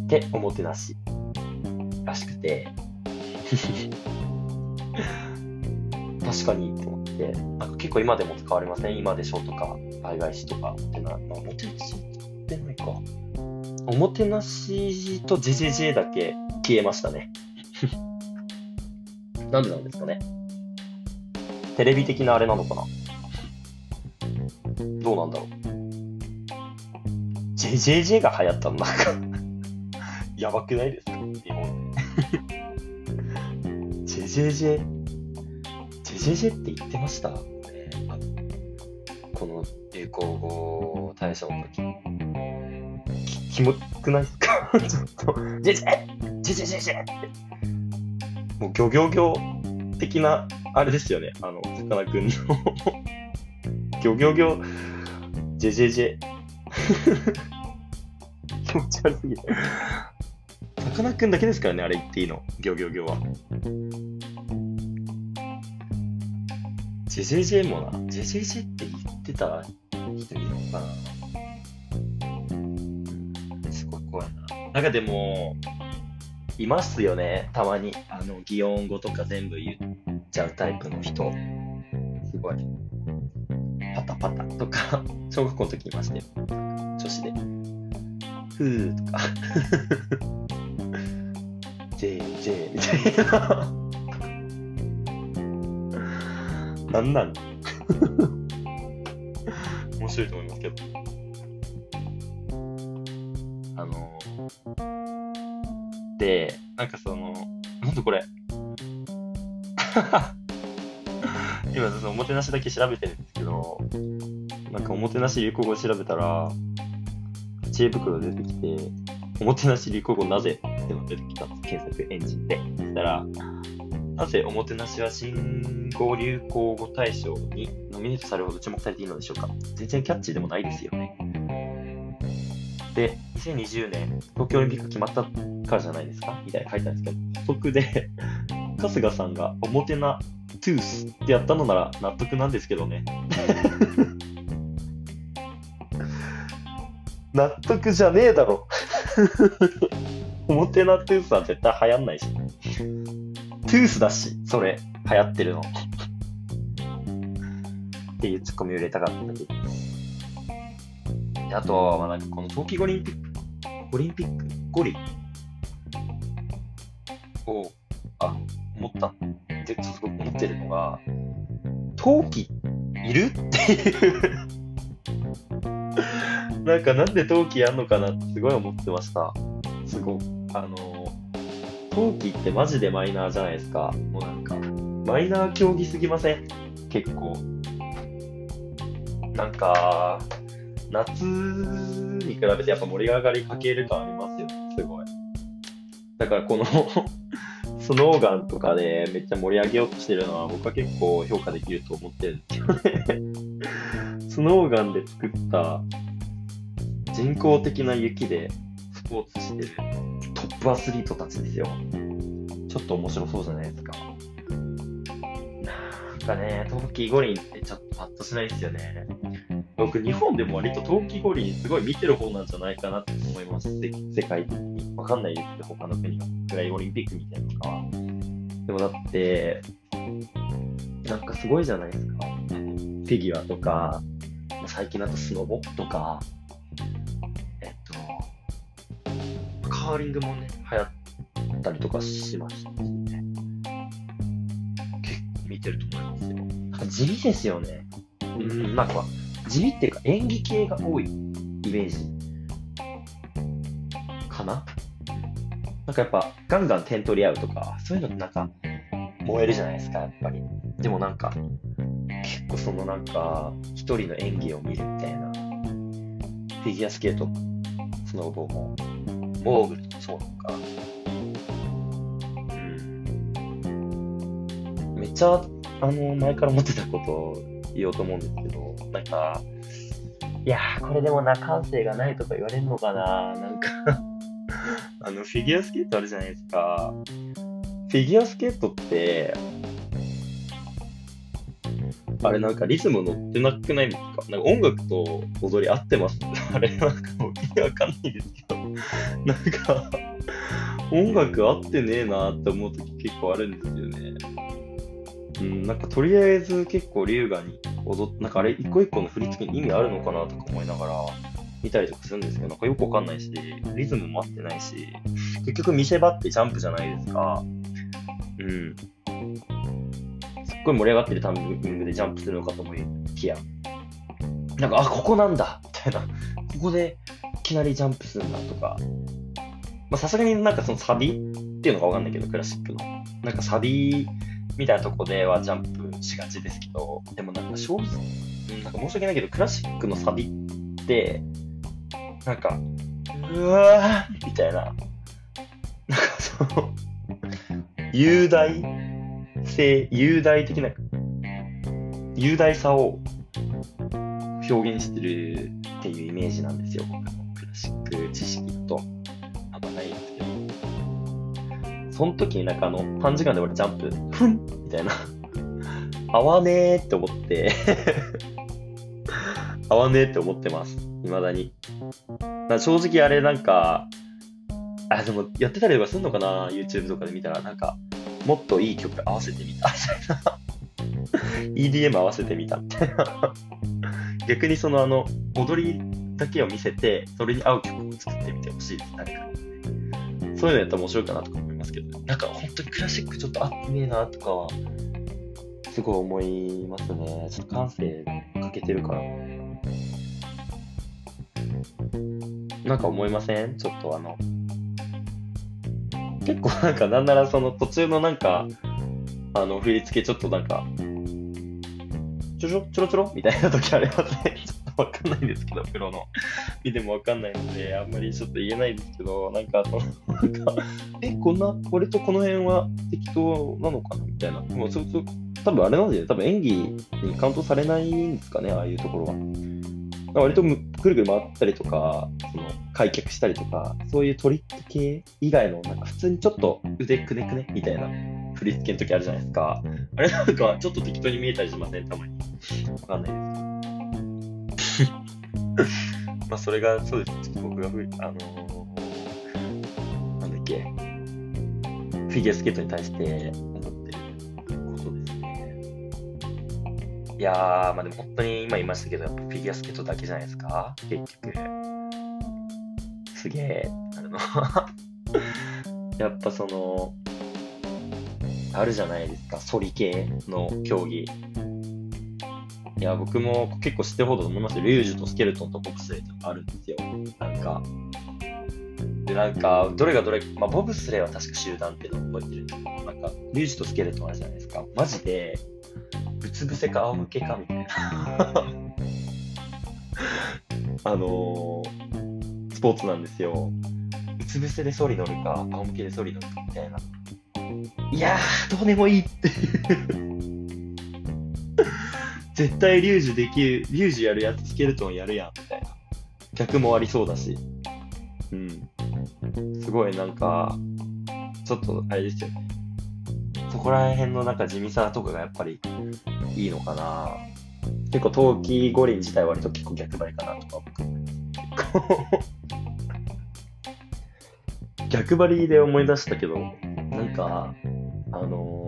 で、おもてなし、らしくて、確かにと思って、なんか結構今でも使われません？今でしょとか、倍返しとかってな、まあ、おもてなしってないか。おもてなしと JJJ だけ消えましたね。なんでなんですかね。テレビ的なあれなのかなどうなんだろう。JJJ が流行ったのなんかやばくないですか？日本で。JJJ、JJJ って言ってました、ね、あのこの流行語大賞の時。きキモくないですか？ちょっと、JJ! JJJJ! って。もう、ギョギョギョ的な、あれですよね。あの、さかなクンの。ギョギョギョ、JJJ。気持ち悪すぎて。かなクンだけですからね、あれ言っていいの。ギョギョギョは。JJJ もな、JJJ って言ってた人いるのかなすごい怖いな。なんかでも、いますよね、たまに。あの、擬音語とか全部言っちゃうタイプの人。すごい。パタパタとか、小学校の時いましたよ。女子で。ふーとか。JJ みたいな。なんなん？面白いと思いますけど。あの、で、なんかその、なんだこれ？今、そのおもてなしだけ調べてるんですけど、なんかおもてなし流行語調べたら、知恵袋出てきて、おもてなし流行語なぜ？ってのが出てきたんです、検索エンジンで。そしたら、なぜおもてなしは新語・流行語大賞にノミネートされるほど注目されているのでしょうか全然キャッチーでもないですよね。で、2020年、東京オリンピック決まったからじゃないですかみたいな書いてあるんですけど、補足で、春日さんがおもてなトゥースってやったのなら納得なんですけどね。納得じゃねえだろ。おもてなトゥースは絶対流行んないし。トゥースだし、それ、流行ってるの。っていうツッコミを入れたかっただけであとは、まあなんかこの冬季オリンピック、オリンピック、ゴリを、あ、思ったってすごく思ってるのが、冬季いる？っていうなんかなんで冬季やんのかなってすごい思ってました。すごい。あの、冬季ってマジでマイナーじゃないですか。もうなんか、マイナー競技すぎません？結構。なんか、夏に比べてやっぱ盛り上がりかける感ありますよね。すごい。だからこの スノーガンとかでめっちゃ盛り上げようとしてるのは僕は結構評価できると思ってるんですよね。スノーガンで作った人工的な雪でスポーツしてるップアスリートたちですよ。ちょっと面白そうじゃないですか。なんかね、冬季五輪ってちょっとパッとしないですよね。僕、日本でも割と冬季五輪すごい見てる方なんじゃないかなって思います。世界的に。わかんないですけど、他の国が。ぐらいオリンピックみたいなのかは。でもだって、なんかすごいじゃないですか。フィギュアとか、最近だとスノボとか、カーリングもね、流行ったりとかしましたしね。結構見てると思いますよ。なんか地味ですよね。うん、なんか、地味っていうか演技系が多いイメージかな？なんかやっぱガンガン点取り合うとか、そういうのってなんか燃えるじゃないですか、やっぱり。でもなんか、結構そのなんか、一人の演技を見るみたいな、フィギュアスケート、スノーボーも、モーグルもそうなのか。うん。めっちゃ、あの、前から思ってたことを言おうと思うんですけど、なんか、いやー、これでもな、感性がないとか言われるのかななんか あの、フィギュアスケートあるじゃないですか。フィギュアスケートって、あれなんかリズム乗ってなくないですか？なんか音楽と踊り合ってます？あれなんかもう意味わかんないですけど、なんか音楽合ってねえなって思う時結構あるんですよね。うん、なんかとりあえず結構優雅に踊っなんかあれ一個一個の振り付けに意味あるのかなとか思いながら見たりとかするんですけど、なんかよくわかんないし、リズムも合ってないし、結局見せ場ってジャンプじゃないですか。うん。すっごい盛り上がってるタイミングでジャンプするのかと思いきや、なんか、あ、ここなんだみたいな。ここでいきなりジャンプするんだとか。まあさすがになんかそのサビっていうのがわかんないけど、クラシックの。なんかサビみたいなとこではジャンプしがちですけど、でもなんか正直、うんなんか申し訳ないけど、クラシックのサビって、なんか、うわーみたいな、なんかその、雄大性、雄大的な、雄大さを表現してるっていうイメージなんですよ、僕のクラシック知識と。その時になんかあの、短時間で俺ジャンプ、みたいな。合わねーって思って、合わねーって思ってます。未だに。だ正直あれなんか、あ、でもやってたりとかするのかな ?YouTube とかで見たら、なんか、もっといい曲合わせてみた、みたいな。EDM 合わせてみた、みたいな。逆にそのあの、踊りだけを見せて、それに合う曲を作ってみてほしいです、誰かに。そういうのやったら面白いかなとか思いますなんか本当にクラシックちょっと合ってねえなとかは、すごい思いますね。ちょっと感性欠けてるから。なんか思いません？ちょっとあの、結構なんかなんならその途中のなんか、あの振り付けちょっとなんか、ちょちょちょろちょろ？みたいな時ありませんわかんないんですけど、プロの。見てもわかんないので、あんまりちょっと言えないですけど、なんか、その、なんか、え、こんな、これとこの辺は適当なのかな？みたいな。もう、そう、そう、多分あれなんで、多分演技にカウントされないんですかね、ああいうところは。割とむぐるぐる回ったりとか、その開脚したりとか、そういうトリック系以外の、なんか普通にちょっと腕くねくねみたいな振り付けの時あるじゃないですか。あれなんかちょっと適当に見えたりしません、たまに。わかんないです。まあそれがそうです。ちょっと僕がふ、あのーなんだっけ、フィギュアスケートに対して思ってることですね。いやー、まあでも本当に今言いましたけど、やっぱフィギュアスケートだけじゃないですか、結局。すげえ、あの やっぱその、あるじゃないですか、ソリ系の競技。いや、僕も結構知ってるほどと思いますよ。リュージュとスケルトンとボブスレーとかあるんですよ。なんか。で、なんか、どれがどれ、まあ、ボブスレーは確か集団っていうのを覚えてるんですけど、なんか、リュージュとスケルトンあるじゃないですか。マジで、うつ伏せか仰向けかみたいな。あのー、スポーツなんですよ。うつ伏せでソリ乗るか、仰向けでソリ乗るかみたいな。いやー、どうでもいいっていう。絶対リュージュできる、リュージュやるやつスケルトンやるやん、みたいな。逆もありそうだし。うん。すごいなんか、ちょっとあれですよね。そこら辺のなんか地味さとかがやっぱりいいのかな。結構冬季五輪自体割と結構逆張りかなとか僕。逆張りで思い出したけど、なんか、あのー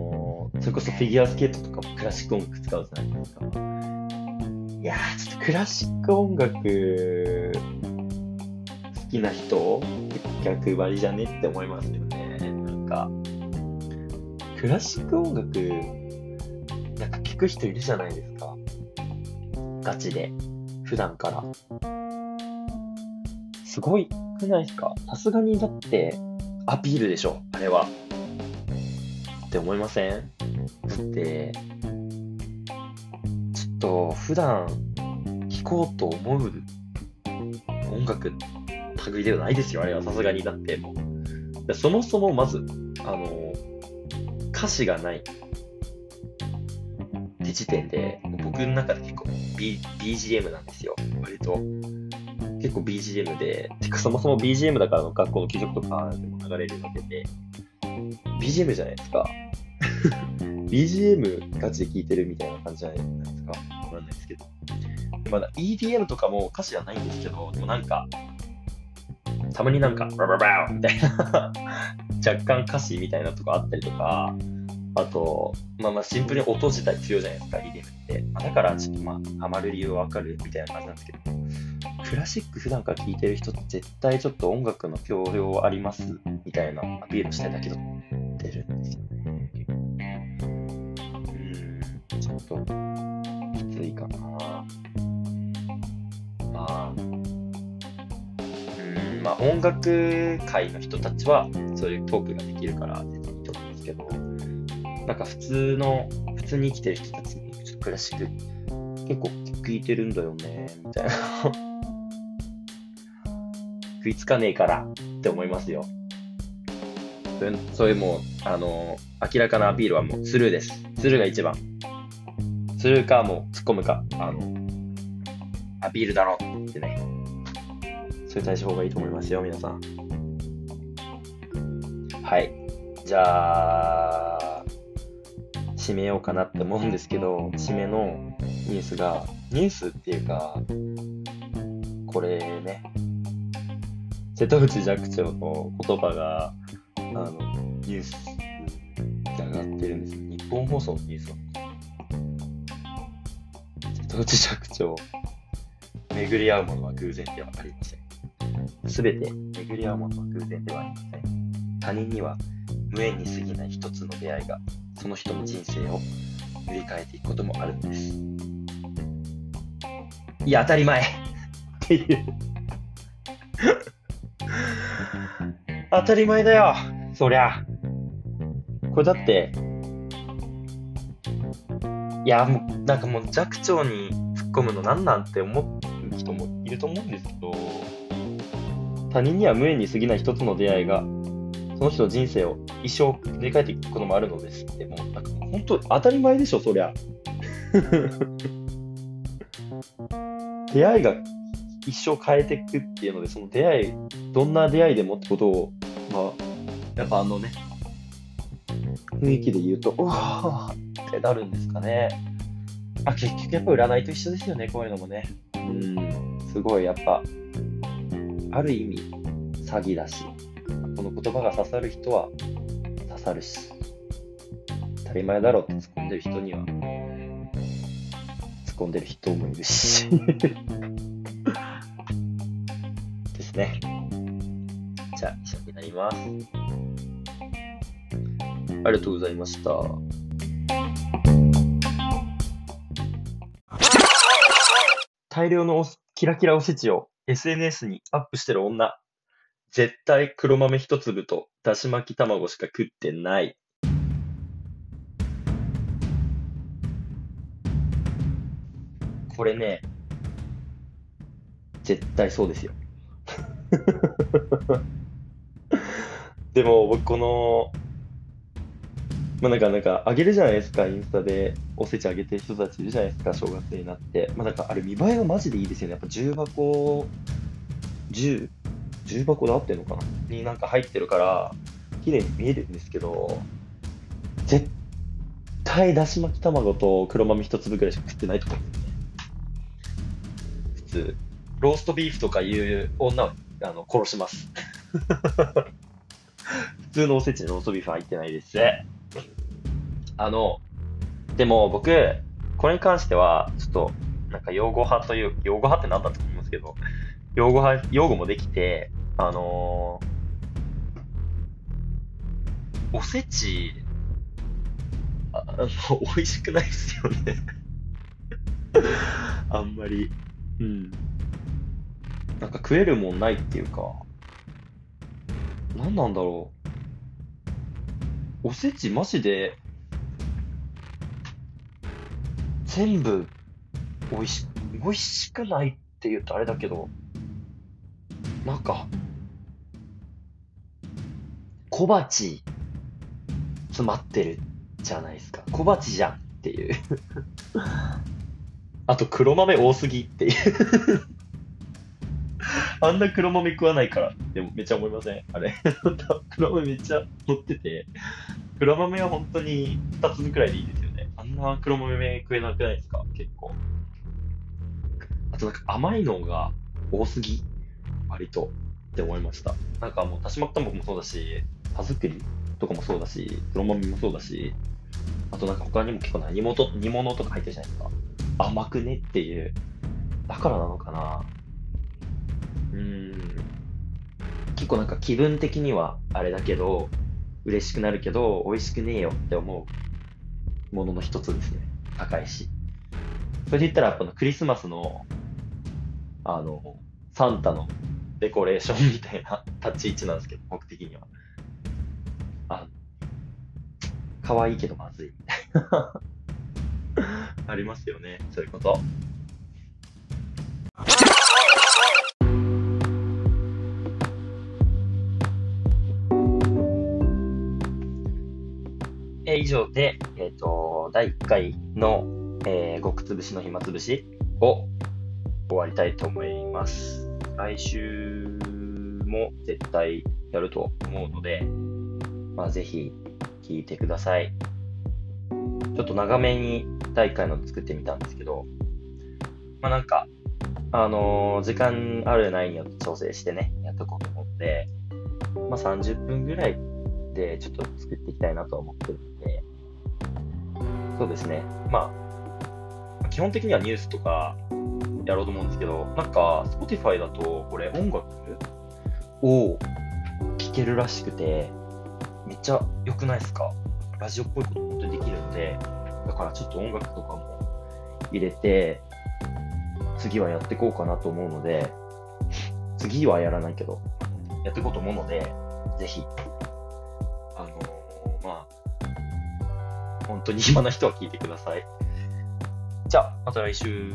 それこそフィギュアスケートとかもクラシック音楽使うじゃないですか。いやー、ちょっとクラシック音楽好きな人、逆張りじゃねって思いますよね。なんか、クラシック音楽、なんか聞く人いるじゃないですか。ガチで。普段から。すごいくないですか？さすがにだって、アピールでしょ、あれは。って思いません？って、ちょっと普段聴こうと思う音楽類ではないですよ、あれはさすがに。だってもう。そもそもまず、あの、歌詞がないって時点で、僕の中で結構、B、BGM なんですよ、割と。結構 BGM で、てかそもそも BGM だから学校の給食とかでも流れるわけで、BGM じゃないですか。BGM ガチで聴いてるみたいな感じじゃないですか。わかんないですけど。まだ EDM とかも歌詞はないんですけど、でもなんか、たまになんか、バババーみたいな、若干歌詞みたいなとこあったりとか、あと、まあまあシンプルに音自体強いじゃないですか、EDM って。まあ、だからちょっとまあ、ハマる理由わかるみたいな感じなんですけど、クラシック普段から聴いてる人って絶対ちょっと音楽の教養ありますみたいなアピールしたいだけど、出るんですよね。と、きついかな。まあ、うん、まあ音楽界の人たちはそういうトークができるから全然いいと思うんですけど、なんか普通の、普通に生きてる人たちにちょっとクラシック結構聞いてるんだよね、みたいな。食いつかねえからって思いますよ。そういうそういうもう、あの明らかなアピールはもうスルーです。スルーが一番。スルーかもう突っ込むか、あの、アピールだろってね。そういう対処法がいいと思いますよ、皆さん。はい。じゃあ、締めようかなって思うんですけど、締めのニュースが、ニュースっていうか、これね、瀬戸内寂聴の言葉が、あの、ニュースで上がってるんですよ。日本放送のニュースなの瀬戸内寂聴、巡り合うものは偶然ではありません。すべて巡り合うものは偶然ではありません。他人には無縁に過ぎない一つの出会いが、その人の人生を塗り替えていくこともあるんです。いや、当たり前っていう。当たり前だよそりゃ。これだって、いや、もう、なんかもう弱聴に突っ込むのなんなんて思る人もいると思うんですけど、他人には無縁に過ぎない一つの出会いが、その人の人生を一生振り返っていくこともあるのですって、もう、なんか本当当たり前でしょ、そりゃ。出会いが一生変えていくっていうので、その出会い、どんな出会いでもってことを、まあ、やっぱあのね、雰囲気で言うと、うわってなるんですかね。あ、結局やっぱ占いと一緒ですよね、こういうのもね。うん、すごいやっぱ、ある意味、詐欺だし、この言葉が刺さる人は刺さるし、当たり前だろうって突っ込んでる人には、突っ込んでる人もいるし。ですね。じゃあ、以上になります。ありがとうございました。大量のキラキラおせちを SNS にアップしてる女。絶対黒豆一粒とだし巻き卵しか食ってない。これね、絶対そうですよ。でも僕この、まあなんかなんかあげるじゃないですか、インスタでおせちあげてる人たちいるじゃないですか、正月になって。まあなんかあれ見栄えがマジでいいですよね。やっぱ重箱、10、重箱で合ってんのかな？になんか入ってるから、綺麗に見えるんですけど、絶対だし巻き卵と黒豆一粒ぐらいしか食ってないと思うんですよね。普通、ローストビーフとかいう女はあの殺します。普通のおせちにローストビーフ入ってないです。あの、でも僕、これに関しては、ちょっと、なんか用語派という、用語派って何だと思いますけど、用語派、用語もできて、あのーおせち、ああの、美味しくないですよね。あんまり。うん。なんか食えるもんないっていうか、何なんだろう。おせちマジで、全部、美味し、美味しくないって言うとあれだけど、なんか、小鉢、詰まってるじゃないですか。小鉢じゃんっていう。あと黒豆多すぎっていう。あんな黒豆食わないからってめっちゃ思いません？あれ。黒豆めっちゃ乗ってて、黒豆は本当に2つくらいでいいですよね。あんな黒豆食えなくないですか？結構。あとなんか甘いのが多すぎ割とって思いました。なんかもう、だし巻き卵もそうだし、田作りとかもそうだし、黒豆もそうだし、あとなんか他にも結構な煮物煮物とか入ってるじゃないですか。甘くねっていう。だからなのかなうん。結構なんか気分的にはあれだけど、嬉しくなるけど、美味しくねえよって思うものの一つですね。高いし。それで言ったら、このクリスマスの、あの、サンタのデコレーションみたいな立ち位置なんですけど、僕的には。あ可愛いけどまずい。ありますよね、そういうこと。以上で、えっ、と、第1回の、えー、極つぶしの暇つぶしを終わりたいと思います。来週も絶対やると思うので、まあ、ぜひ聞いてください。ちょっと長めに第1回の作ってみたんですけど、まあなんか、あのー時間あるないによって調整してね、やっとこうと思って、まあ30分ぐらいでちょっと作っていきたいなと思ってる、そうですね。まあ、基本的にはニュースとかやろうと思うんですけど、なんか、Spotify だと、これ音楽を聴けるらしくて、めっちゃ良くないですか？ラジオっぽいこと本当にできるんで、だからちょっと音楽とかも入れて、次はやっていこうかなと思うので、次はやらないけど、やっていこうと思うので、ぜひ、本当に暇な人は聞いてください。じゃあ、また来週。